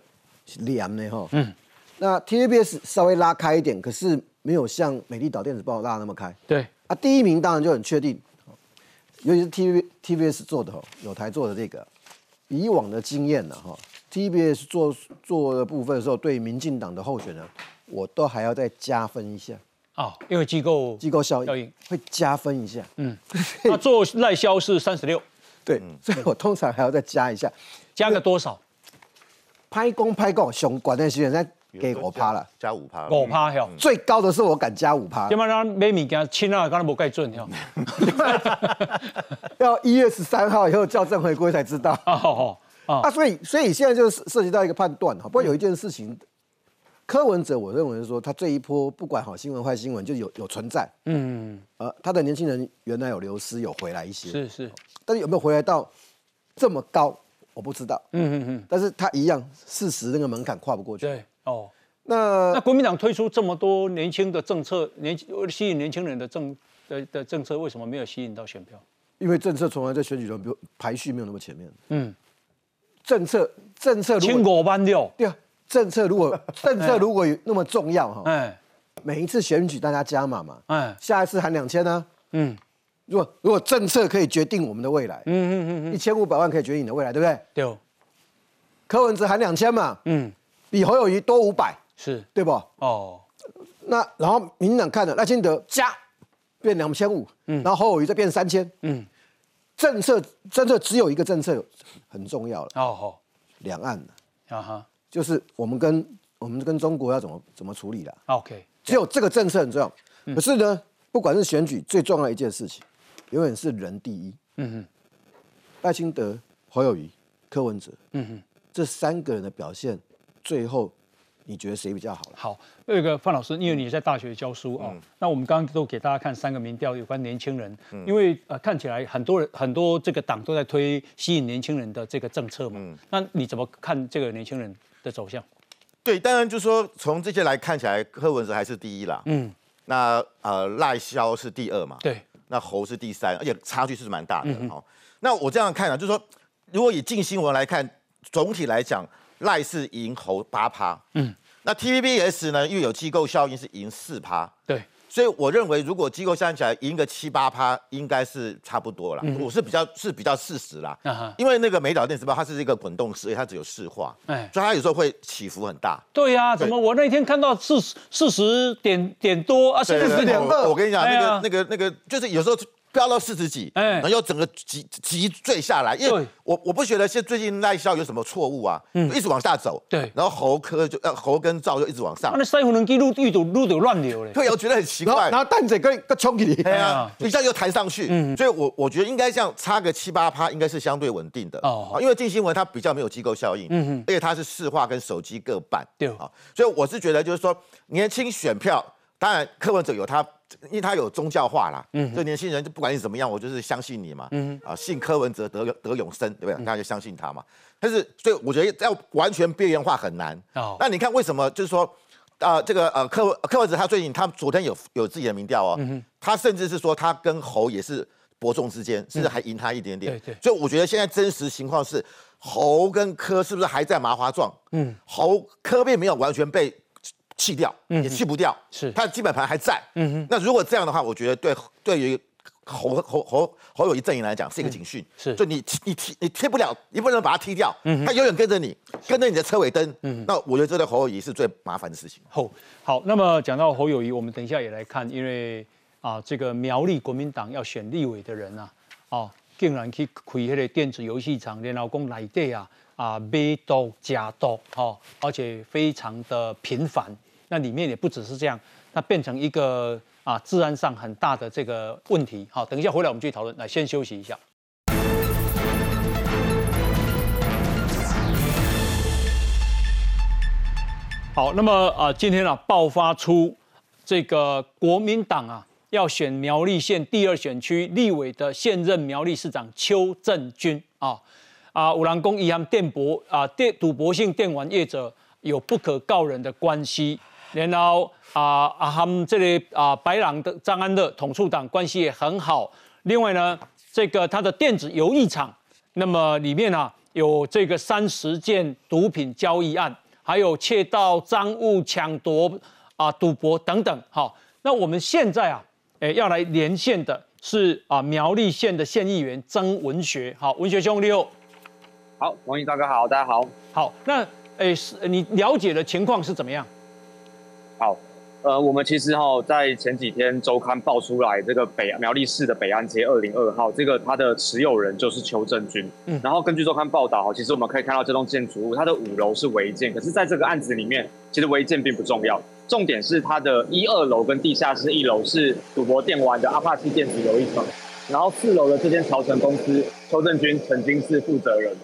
连呢，哈，嗯，那 TVBS 稍微拉开一点，可是没有像美丽岛电子报拉那么开。对啊，第一名当然就很确定，尤其是 TV TVBS 做的哈，有台做的这个，以往的经验呢，哈。TBS 做做的部分的时候，对民进党的候选人，我都还要再加分一下哦，因为机构机构效应会加分一下。嗯，(laughs) 他做赖萧是三十六，对，所以我通常还要再加一下，加个多少？拍工拍工，熊管那些人在给我趴了，加五趴，五趴哟，最高的是我敢加五趴，要不然买物件亲啊，刚才无盖准哟，(laughs) 要一月十三号以后校正回归才知道。(laughs) 啊，所以所以现在就是涉及到一个判断哈。不过有一件事情，柯文哲我认为是说，他这一波不管好新闻坏新闻，就有有存在。嗯，呃，他的年轻人原来有流失，有回来一些。是是，但是有没有回来到这么高，我不知道。嗯嗯嗯。但是他一样，事实那个门槛跨不过去。对哦。那那国民党推出这么多年轻的政策，年吸引年轻人的政的的政策，为什么没有吸引到选票？因为政策从来在选举中，比如排序没有那么前面。嗯。政策政策千国万掉，对啊，政策如果 (laughs) 政策如果有那么重要哈，哎，每一次选举大家加码嘛，哎，下一次喊两千呢，嗯，如果如果政策可以决定我们的未来，嗯嗯嗯一千五百万可以决定你的未来，对不对？对。柯文哲喊两千嘛，嗯，比侯友谊多五百，是。对不？哦，那然后民进党看了赖清德加变两千五，嗯，然后侯友谊再变三千，嗯。政策政策只有一个政策很重要了。哦吼，两岸的。啊哈，就是我们跟我们跟中国要怎么怎么处理了？OK，只有这个政策很重要。可是呢，不管是选举最重要的一件事情，永远是人第一。嗯哼，赖清德、侯友谊、柯文哲，嗯哼，这三个人的表现，最后。你觉得谁比较好？好，那个范老师，因为你在大学教书啊，那我们刚刚都给大家看三个民调，有关年轻人，因为呃看起来很多人很多这个党都在推吸引年轻人的这个政策嘛，那你怎么看这个年轻人的走向？对，当然就是说从这些来看起来，柯文哲还是第一啦，嗯，那呃赖萧是第二嘛，对，那侯是第三，而且差距是蛮大的哦。那我这样看啊，就是说如果以近新闻来看，总体来讲。赖是赢侯八趴，嗯，那 TVBS 呢？又有机构效应是赢四趴，对，所以我认为如果机构相起来赢个七八趴，应该是差不多了。我是比较是比较事实啦，因为那个美岛电子报它是一个滚动式，所以它只有四化，哎，所以它有时候会起伏很大。对呀，怎么我那天看到四四十点点多啊，四十点二，我跟你讲，那个那个那个就是有时候。飙到四十几，哎，然后又整个急急坠下来，因为我我不觉得现最近赖萧有什么错误啊，嗯，一直往下走，对，然后侯科就呃侯跟赵就一直往上，那腮胡能记录遇堵路都乱流嘞，对，我觉得很奇怪，然后蛋仔跟个冲起你，对啊，一下又弹上去，嗯，所以我我觉得应该这样差个七八趴，应该是相对稳定的。哦，因为近新闻它比较没有机构效应，嗯哼，而且它是市话跟手机各半，对啊，所以我是觉得就是说年轻选票，当然柯文哲有他。因为他有宗教化啦，嗯，这年轻人就不管你怎么样，我就是相信你嘛，嗯，啊，信柯文哲得得永生，对不对？大家就相信他嘛。但是，所以我觉得要完全边缘化很难。哦，那你看为什么？就是说，啊，这个呃柯柯文哲他最近他昨天有有自己的民调哦，嗯他甚至是说他跟侯也是伯仲之间，甚至还赢他一点点。对对。所以我觉得现在真实情况是侯跟柯是不是还在麻花状？嗯，侯柯并没有完全被。弃掉，也弃不掉，是他的基本盘还在。嗯哼，那如果这样的话，我觉得对对于侯侯侯侯友谊阵营来讲是一个警讯。是，就你你踢你踢不了，你不能把他踢掉。嗯他永远跟着你，跟着你的车尾灯。嗯，那我觉得这对侯友谊是最麻烦的事情。好，好，那么讲到侯友谊，我们等一下也来看，因为啊，这个苗栗国民党要选立委的人啊，哦，竟然去开那个电子游戏场，然后讲来对啊啊买多加多，哦，而且非常的频繁。那里面也不只是这样，那变成一个啊治安上很大的这个问题。好，等一下回来我们继续讨论。来，先休息一下。好，那么啊，今天啊爆发出这个国民党啊要选苗栗县第二选区立委的现任苗栗市长邱正军啊啊五郎公一样电博啊电赌博性电玩业者。有不可告人的关系，然后啊啊他们这里啊白朗的张安乐统促党关系也很好。另外呢，这个他的电子游艺场，那么里面啊有这个三十件毒品交易案，还有窃盗赃物、抢夺啊赌博等等。好，那我们现在啊，诶要来连线的是啊苗栗县的县议员曾文学。好，文学兄你好。好，王毅大哥好，大家好。好，那。哎，是你了解的情况是怎么样？好，呃，我们其实哈在前几天周刊爆出来，这个北苗栗市的北安街二零二号，这个它的持有人就是邱正军。嗯，然后根据周刊报道哈，其实我们可以看到这栋建筑物它的五楼是违建，可是在这个案子里面，其实违建并不重要，重点是它的一二楼跟地下室一楼是赌博电玩的阿帕奇电子有一层，然后四楼的这间朝城公司，邱正军曾经是负责人。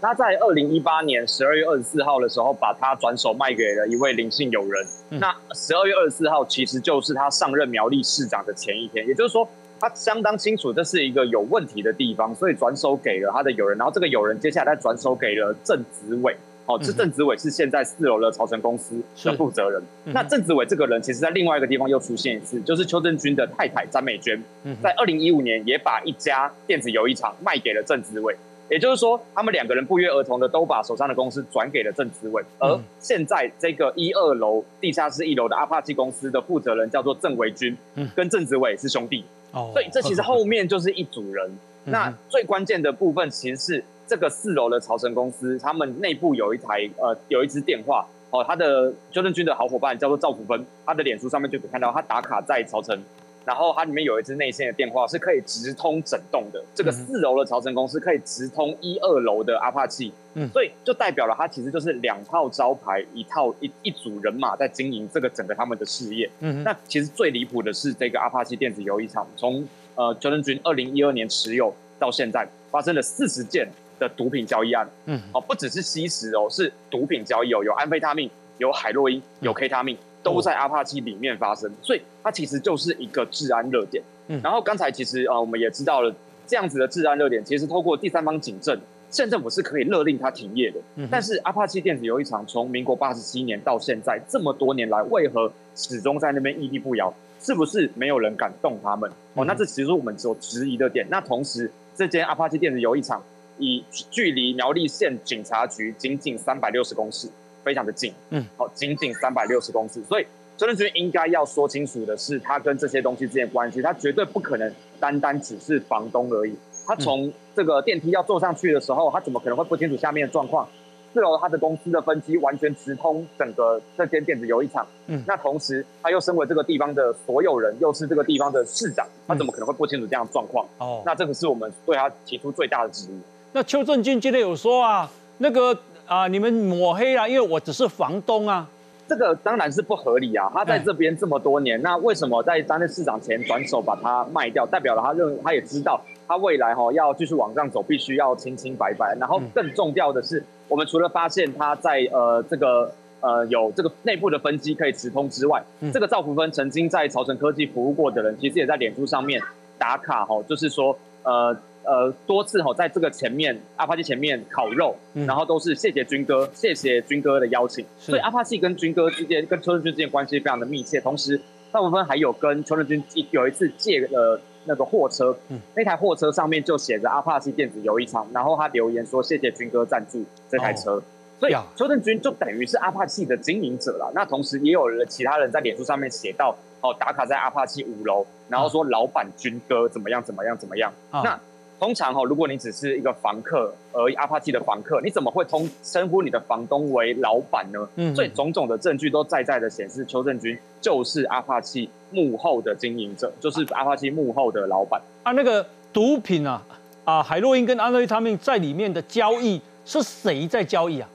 他在二零一八年十二月二十四号的时候，把他转手卖给了一位林姓友人。那十二月二十四号其实就是他上任苗栗市长的前一天，也就是说，他相当清楚这是一个有问题的地方，所以转手给了他的友人。然后这个友人接下来再转手给了郑子伟。哦，这郑子伟是现在四楼的朝城公司的负责人。那郑子伟这个人，其实在另外一个地方又出现一次，就是邱正军的太太詹美娟，在二零一五年也把一家电子游艺场卖给了郑子伟。也就是说，他们两个人不约而同的都把手上的公司转给了郑子伟，而现在这个一二楼地下室一楼的阿帕奇公司的负责人叫做郑维军，跟郑子伟是兄弟，所以这其实后面就是一组人。那最关键的部分其实是这个四楼的潮城公司，他们内部有一台呃有一支电话哦，他的邱正军的好伙伴叫做赵福芬，他的脸书上面就可以看到他打卡在朝城。然后它里面有一支内线的电话是可以直通整栋的，这个四楼的潮成公司可以直通一二楼的阿帕奇，嗯，所以就代表了它其实就是两套招牌，一套一一组人马在经营这个整个他们的事业。嗯，那其实最离谱的是这个阿帕奇电子游艺场，从呃邱正军二零一二年持有到现在，发生了四十件的毒品交易案。嗯，哦，不只是吸食哦，是毒品交易哦，有安非他命，有海洛因，有 K 他命。都在阿帕奇里面发生，所以它其实就是一个治安热点。嗯，然后刚才其实呃，我们也知道了这样子的治安热点，其实透过第三方警政，县政府是可以勒令它停业的。嗯，但是阿帕奇电子游戏场从民国八十七年到现在这么多年来，为何始终在那边屹立不摇？是不是没有人敢动他们？哦，那这其实我们所质疑的点。那同时，这间阿帕奇电子游戏场，以距离苗栗县警察局仅仅三百六十公尺。非常的近，嗯，好，仅仅三百六十公尺，所以周正军应该要说清楚的是，他跟这些东西之间关系，他绝对不可能单单只是房东而已。他从这个电梯要坐上去的时候，他怎么可能会不清楚下面的状况？四楼他的公司的分机完全直通整个这间电子游艺场，嗯，那同时他又身为这个地方的所有人，又是这个地方的市长，他怎么可能会不清楚这样的状况？哦，那这个是我们对他提出最大的质疑。那邱正军今天有说啊，那个。啊！你们抹黑啊！因为我只是房东啊，这个当然是不合理啊。他在这边这么多年，那为什么在担任市长前转手把它卖掉？代表了他认，他也知道他未来哈要继续往上走，必须要清清白白。然后更重要的是，我们除了发现他在呃这个呃有这个内部的分机可以直通之外，这个赵福芬曾经在朝城科技服务过的人，其实也在脸书上面打卡哈，就是说呃。呃，多次哈，在这个前面阿帕奇前面烤肉，然后都是谢谢军哥，谢谢军哥的邀请。所以阿帕奇跟军哥之间，跟邱正军之间关系非常的密切。同时，大部分还有跟邱正军有一次借了那个货车，那台货车上面就写着阿帕奇电子游艺场，然后他留言说谢谢军哥赞助这台车。所以邱正军就等于是阿帕奇的经营者了。那同时也有了其他人在脸书上面写到，哦，打卡在阿帕奇五楼，然后说老板军哥怎么样怎么样怎么样。那通常哈，如果你只是一个房客，而阿帕奇的房客，你怎么会通称呼你的房东为老板呢？嗯，所以种种的证据都在在的显示，邱正军就是阿帕奇幕后的经营者，就是阿帕奇幕后的老板。啊，那个毒品啊，啊，海洛因跟安非他命在里面的交易是谁在交易啊？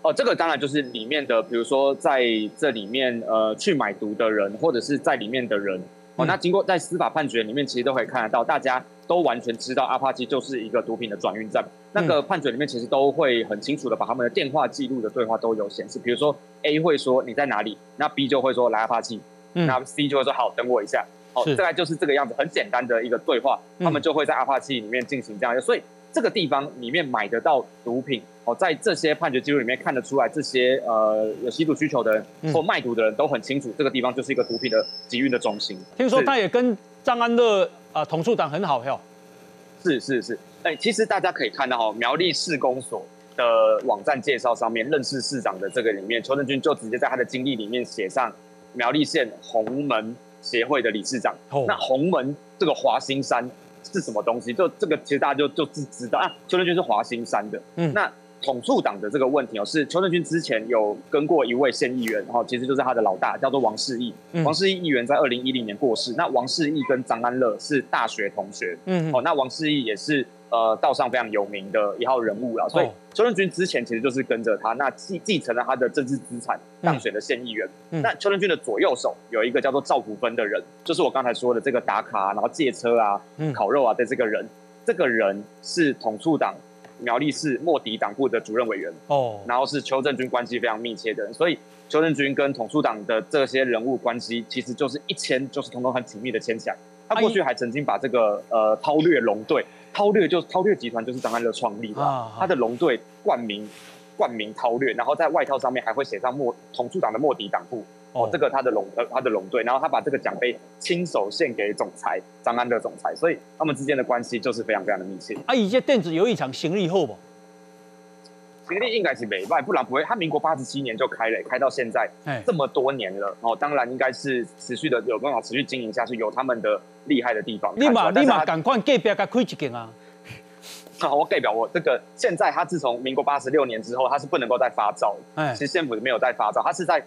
哦，这个当然就是里面的，比如说在这里面呃去买毒的人，或者是在里面的人。哦，那经过在司法判决里面，其实都可以看得到，大家。都完全知道阿帕奇就是一个毒品的转运站。那个判决里面其实都会很清楚的把他们的电话记录的对话都有显示。比如说 A 会说你在哪里，那 B 就会说来阿帕奇，那 C 就会说好等我一下。好，大概就是这个样子，很简单的一个对话，他们就会在阿帕奇里面进行这样。所以这个地方里面买得到毒品哦，在这些判决记录里面看得出来，这些呃有吸毒需求的人或卖毒的人都很清楚，这个地方就是一个毒品的集运的中心。听说他也跟张安乐啊同处党很好哟。是是是，哎，其实大家可以看到哈，苗栗市公所的网站介绍上面认识市长的这个里面，邱正军就直接在他的经历里面写上苗栗县红门协会的理事长。那红门这个华兴山是什么东西？就这个其实大家就就知知道啊，邱正军是华兴山的。嗯，那。统促党的这个问题哦，是邱正军之前有跟过一位县议员，然后其实就是他的老大，叫做王世义。王世义议员在二零一零年过世。那王世义跟张安乐是大学同学。嗯，哦，那王世义也是呃道上非常有名的一号人物了。所以邱正军之前其实就是跟着他，那继继承了他的政治资产，当选的县议员。那邱正军的左右手有一个叫做赵福芬的人，就是我刚才说的这个打卡然后借车啊、烤肉啊的这个人。这个人是统促党。苗栗市莫迪党部的主任委员哦，然后是邱正军关系非常密切的人，所以邱正军跟统促党的这些人物关系，其实就是一牵就是通通很紧密的牵起来。他过去还曾经把这个呃韬略龙队，韬略就是韬略集团就是张安乐创立的，他的龙队冠名冠名韬略，然后在外套上面还会写上莫统促党的莫迪党部。哦，这个他的龙呃他的龙队，然后他把这个奖杯亲手献给总裁张安乐总裁，所以他们之间的关系就是非常非常的密切。啊，以前电子游一场行李后不？行李应该是没败，不然不会。他民国八十七年就开了，开到现在这么多年了。哦，当然应该是持续的有办法持续经营下去，有他们的厉害的地方。立马立马赶快盖表给开一间啊！(laughs) 好，我盖表我这个现在他自从民国八十六年之后，他是不能够再发照。哎，其实政府没有再发照，他是在。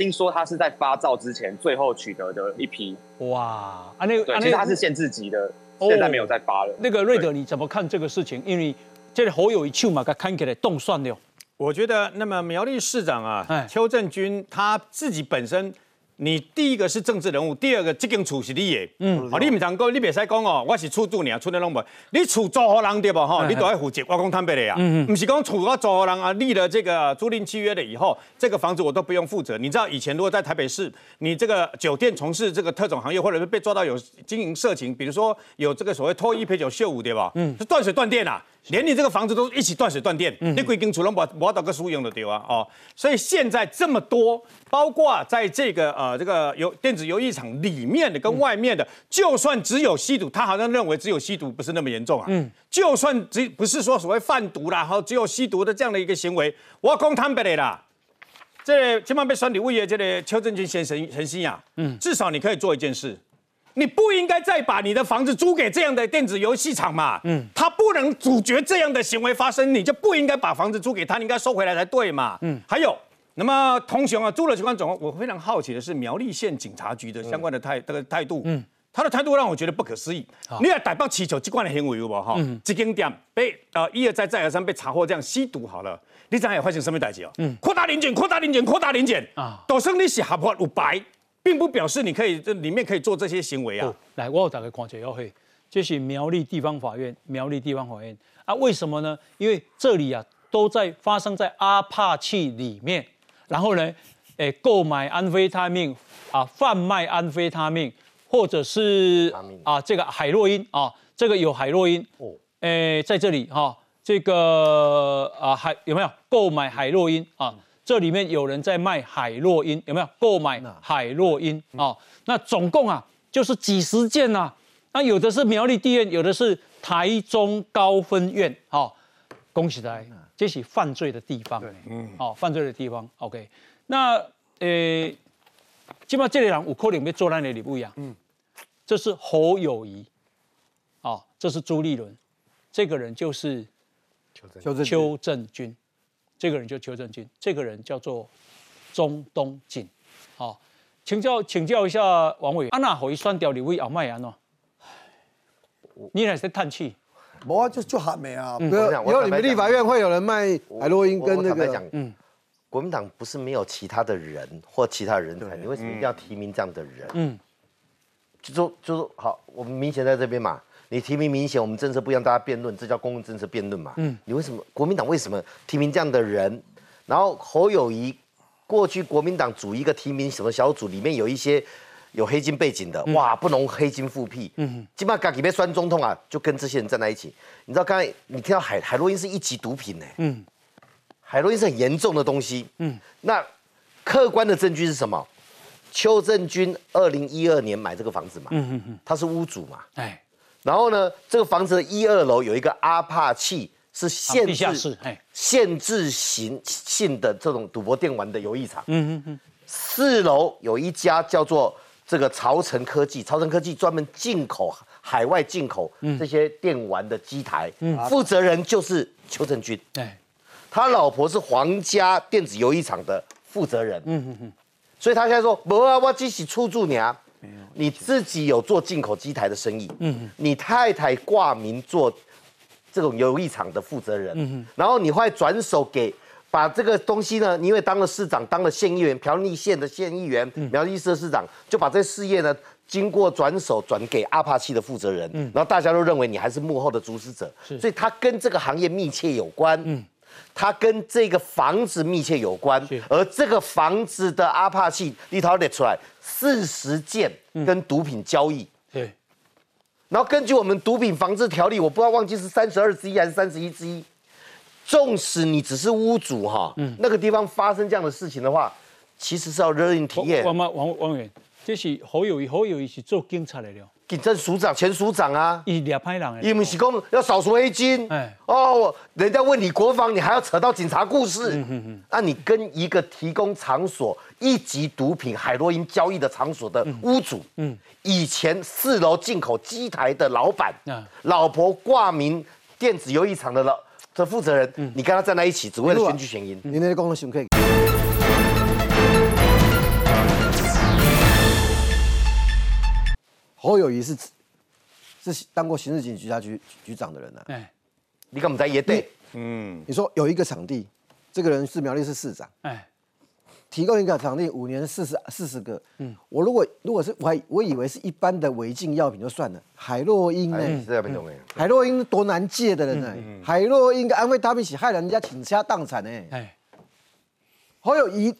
听说他是在发照之前最后取得的一批哇啊那个其实他是限制级的，现在没有再发了。那个瑞德你怎么看这个事情？因为这里侯友谊去嘛，他看起来动算了。我觉得那么苗栗市长啊，邱正军他自己本身。你第一个是政治人物，第二个这间厝是你的，嗯，哦，你唔通讲，你别使讲哦，我是出租你啊，出的拢无，你厝租好人对不哈？你都要负责，我讲坦白的呀，嗯嗯，唔是讲厝我租好人啊，立了这个租赁契约了以后，这个房子我都不用负责。你知道以前如果在台北市，你这个酒店从事这个特种行业，或者是被抓到有经营色情，比如说有这个所谓脱衣陪酒秀舞对吧？嗯，是断水断电啊。连你这个房子都一起断水断电，你规定除了我我到个输用的对啊哦，所以现在这么多，包括在这个呃这个游电子游戏场里面的跟外面的，就算只有吸毒，他好像认为只有吸毒不是那么严重啊。嗯，就算只不是说所谓贩毒啦，哈，只有吸毒的这样的一个行为，我讲坦白的啦，这今晚被选你物业这个邱正军先生陈心呀，嗯，至少你可以做一件事。你不应该再把你的房子租给这样的电子游戏厂嘛？嗯，他不能阻绝这样的行为发生，你就不应该把房子租给他，你应该收回来才对嘛。嗯，还有，那么同雄啊，朱了情况总，我非常好奇的是苗栗县警察局的相关的态这个态度，嗯，他的态度让我觉得不可思议。你要逮到祈求机关的行为有无哈？这间店被呃一而再再而三被查获这样吸毒好了，你怎样也发生什么代志哦？嗯，扩大临检，扩大临检，扩大临检啊，都生你是合法有白。并不表示你可以这里面可以做这些行为啊！来，我大概看解要会，这是苗栗地方法院，苗栗地方法院啊？为什么呢？因为这里啊都在发生在阿帕契里面，然后呢，诶，购买安非他命啊，贩卖安非他命，或者是啊这个海洛因啊，这个有海洛因哦，诶，在这里哈，这个啊海有没有购买海洛因啊？这里面有人在卖海洛因，有没有购买海洛因啊？那总共啊就是几十件呐。那有的是苗栗地院，有的是台中高分院。好，恭喜大家，这是犯罪的地方。嗯，好，犯罪的地方。OK，那呃，起码这里人有可能要做那里不一样。嗯，这是侯友谊，啊，这是朱立伦，这个人就是邱正军。这个人就邱正军，这个人叫做中东锦，好，请教请教一下王委员，安娜可以算掉你位奥麦安喏？你还在叹气？无啊，就就还没啊。以后你们立法院会有人卖海洛因跟那个？嗯，国民党不是没有其他的人或其他人才，你为什么一定要提名这样的人？嗯，就说就说好，我们明显在这边嘛。你提名明显，我们政策不一样，大家辩论，这叫公共政策辩论嘛？嗯，你为什么国民党为什么提名这样的人？然后侯友谊过去国民党组一个提名什么小组，里面有一些有黑金背景的，哇，不能黑金复辟。嗯，基本上自己被酸中痛啊，就跟这些人站在一起。你知道刚才你听到海海洛因是一级毒品呢？嗯，海洛因是很严重的东西。嗯，那客观的证据是什么？邱正军二零一二年买这个房子嘛，嗯嗯嗯，他是屋主嘛，哎，然后呢，这个房子的一二楼有一个阿帕契，是限制限制型性的这种赌博电玩的游艺场，嗯嗯嗯，四楼有一家叫做这个朝城科技，朝城科技专门进口海外进口这些电玩的机台，负责人就是邱正军，对，他老婆是皇家电子游艺场的负责人，嗯嗯嗯。所以他现在说，不啊，我只是出租你啊，你自己有做进口机台的生意，嗯，你太太挂名做这种游艺场的负责人，嗯。然后你会转手给把这个东西呢，因为当了市长，当了县议员，苗栗县的县议员，苗栗市的市长，就把这事业呢，经过转手转给阿帕契的负责人，嗯，然后大家都认为你还是幕后的主使者，所以他跟这个行业密切有关，嗯。他跟这个房子密切有关，而这个房子的阿帕契立陶列出来四十件跟毒品交易。对，然后根据我们毒品防治条例，我不知道忘记是三十二之一还是三十一之一，纵使你只是屋主哈，那个地方发生这样的事情的话，其实是要惹人体验。王王王王员，这是侯友谊，侯友谊是做警察来了。警政署长、前署长啊，伊俩派人，伊们是讲要扫除黑金。哎，哦，人家问你国防，你还要扯到警察故事。嗯嗯嗯。那你跟一个提供场所一级毒品海洛因交易的场所的屋主，嗯，以前四楼进口机台的老板，老婆挂名电子游艺场的老的负责人，你跟他站在一起，只为了选举选赢。你那个公司可以。侯友谊是是当过刑事警局辖局局长的人呢。哎，你干嘛在也对？嗯，你说有一个场地，这个人是苗栗市市长。哎，提供一个场地，五年四十四十个。嗯，我如果如果是我还我以为是一般的违禁药品就算了，海洛因呢？海洛因多难戒的人呢？海洛因跟安慰他命起害人家倾家荡产呢？哎，好有一。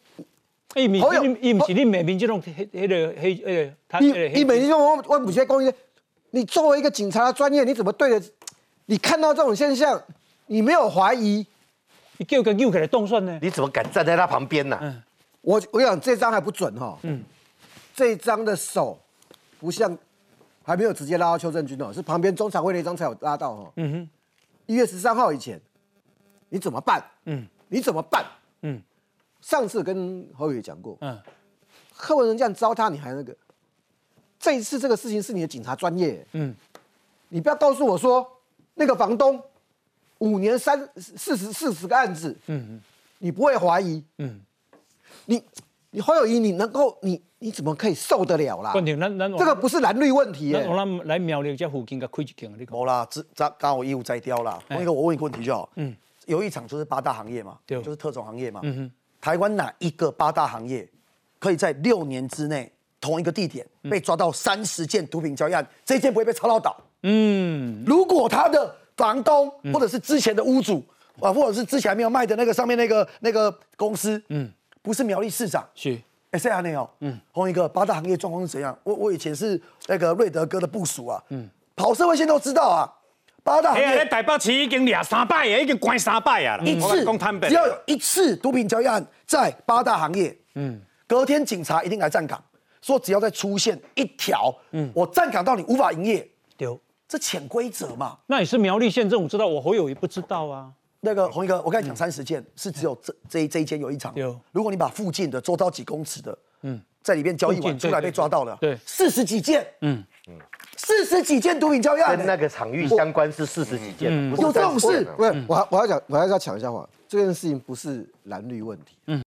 伊唔是，伊唔是你美民这种黑黑的黑诶，他你你美民这种我我不先讲一你作为一个警察的专业，你怎么对着？你看到这种现象，你没有怀疑？你叫个又给他动算呢？你怎么敢站在他旁边呢？嗯，我我讲这张还不准哈。嗯，这张的手不像，还没有直接拉到邱正军哦，是旁边中常会那张才有拉到哈。嗯哼，一月十三号以前，你怎么办？嗯，你怎么办？嗯。上次跟侯宇讲过，嗯，柯文哲这样糟蹋你还那个，这一次这个事情是你的警察专业，嗯，你不要告诉我说那个房东五年三四十四十个案子，嗯嗯，你不会怀疑，嗯，你你侯友谊你能够你你怎么可以受得了啦？这个不是蓝绿问题，我们来苗栗这附近个开一间，你冇啦，这刚刚我义务摘掉啦。那个我问一个问题就好，嗯，有一场就是八大行业嘛，对，就是特种行业嘛，嗯哼。台湾哪一个八大行业可以在六年之内同一个地点被抓到三十件毒品交易案？这一件不会被抄到倒。嗯，如果他的房东或者是之前的屋主啊，或者是之前还没有卖的那个上面那个那个公司，嗯，不是苗栗市长，是哎，这样的哦，嗯，红一个八大行业状况是怎样？我我以前是那个瑞德哥的部署啊，嗯，跑社会线都知道啊。八大行业，台北市已经俩三百啊，已经关三百啊了。一次只要有一次毒品交易案在八大行业，嗯，隔天警察一定来站岗，说只要再出现一条，嗯，我站岗到你无法营业。丢，这潜规则嘛。那也是苗栗县政府知道，我侯友谊不知道啊。那个红一哥，我跟你讲，三十件是只有这这这一间有一场。有，如果你把附近的周遭几公尺的，嗯，在里面交易完出来被抓到了，对，四十几件，嗯嗯。四十几件毒品交易案，跟那个场域相关是四十几件，有这种事？不是，我我要讲，我还是要抢一下话，这件事情不是蓝绿问题。嗯。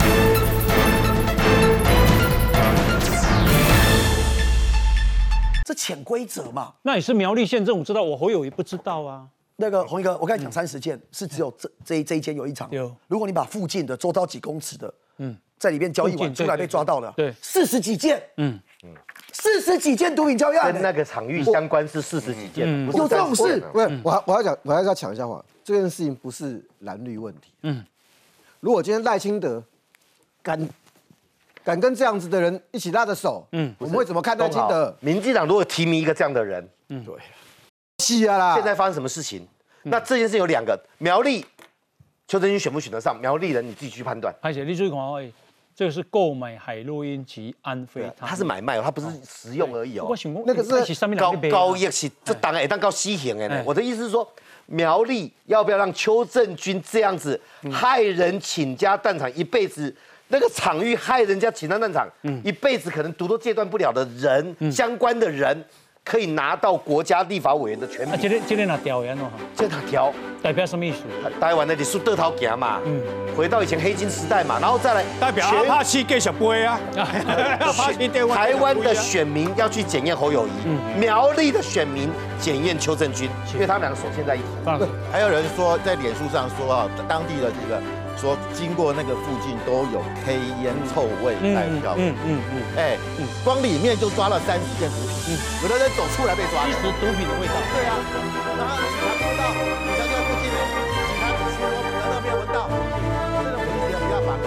这潜规则嘛？那也是苗栗县政府知道，我侯友谊不知道啊。那个红一哥，我跟你讲，三十件是只有这这这一间有一场。有。如果你把附近的周遭几公尺的，嗯，在里面交易完出来被抓到了，对，四十几件，嗯嗯。四十几件毒品交易案，跟那个场域相关是四十几件，有这种事？不是，我我要讲，我还是要抢一下话，这件事情不是蓝绿问题。嗯，如果今天赖清德敢敢跟这样子的人一起拉着手，嗯，我们会怎么看待金德？民进党如果提名一个这样的人，嗯，对，是啊啦。现在发生什么事情？那这件事有两个，苗栗邱正军选不选得上？苗栗人你自己去判断。而且你注意看哦，这个是购买海洛因及安非他，他是买卖哦，他不是食用而已哦。那个是高高一是这当然也当高西行哎。我的意思是说，苗栗要不要让邱正军这样子害人倾家荡产一辈子？那个场域害人家倾家荡产，一辈子可能毒都戒断不了的人，相关的人。可以拿到国家立法委员的权柄。今天今天拿调研哦，这他调代表什么意思？台湾的你是得头行嘛？嗯，回到以前黑金时代嘛，然后再来代表 (laughs) 阿帕西继续背啊。台湾的选民要去检验侯友谊，苗栗的选民检验邱正军，因为他们两个手牵在一起。还有人说在脸书上说啊，当地的这个。说经过那个附近都有 K 烟臭味在飘，嗯嗯嗯，哎，光里面就抓了三十件毒品，有的人走出来被抓，吸食毒品的味道。对啊，然后警察听到，警察就在附近，警察说难道没有闻到？这种我就比较比较反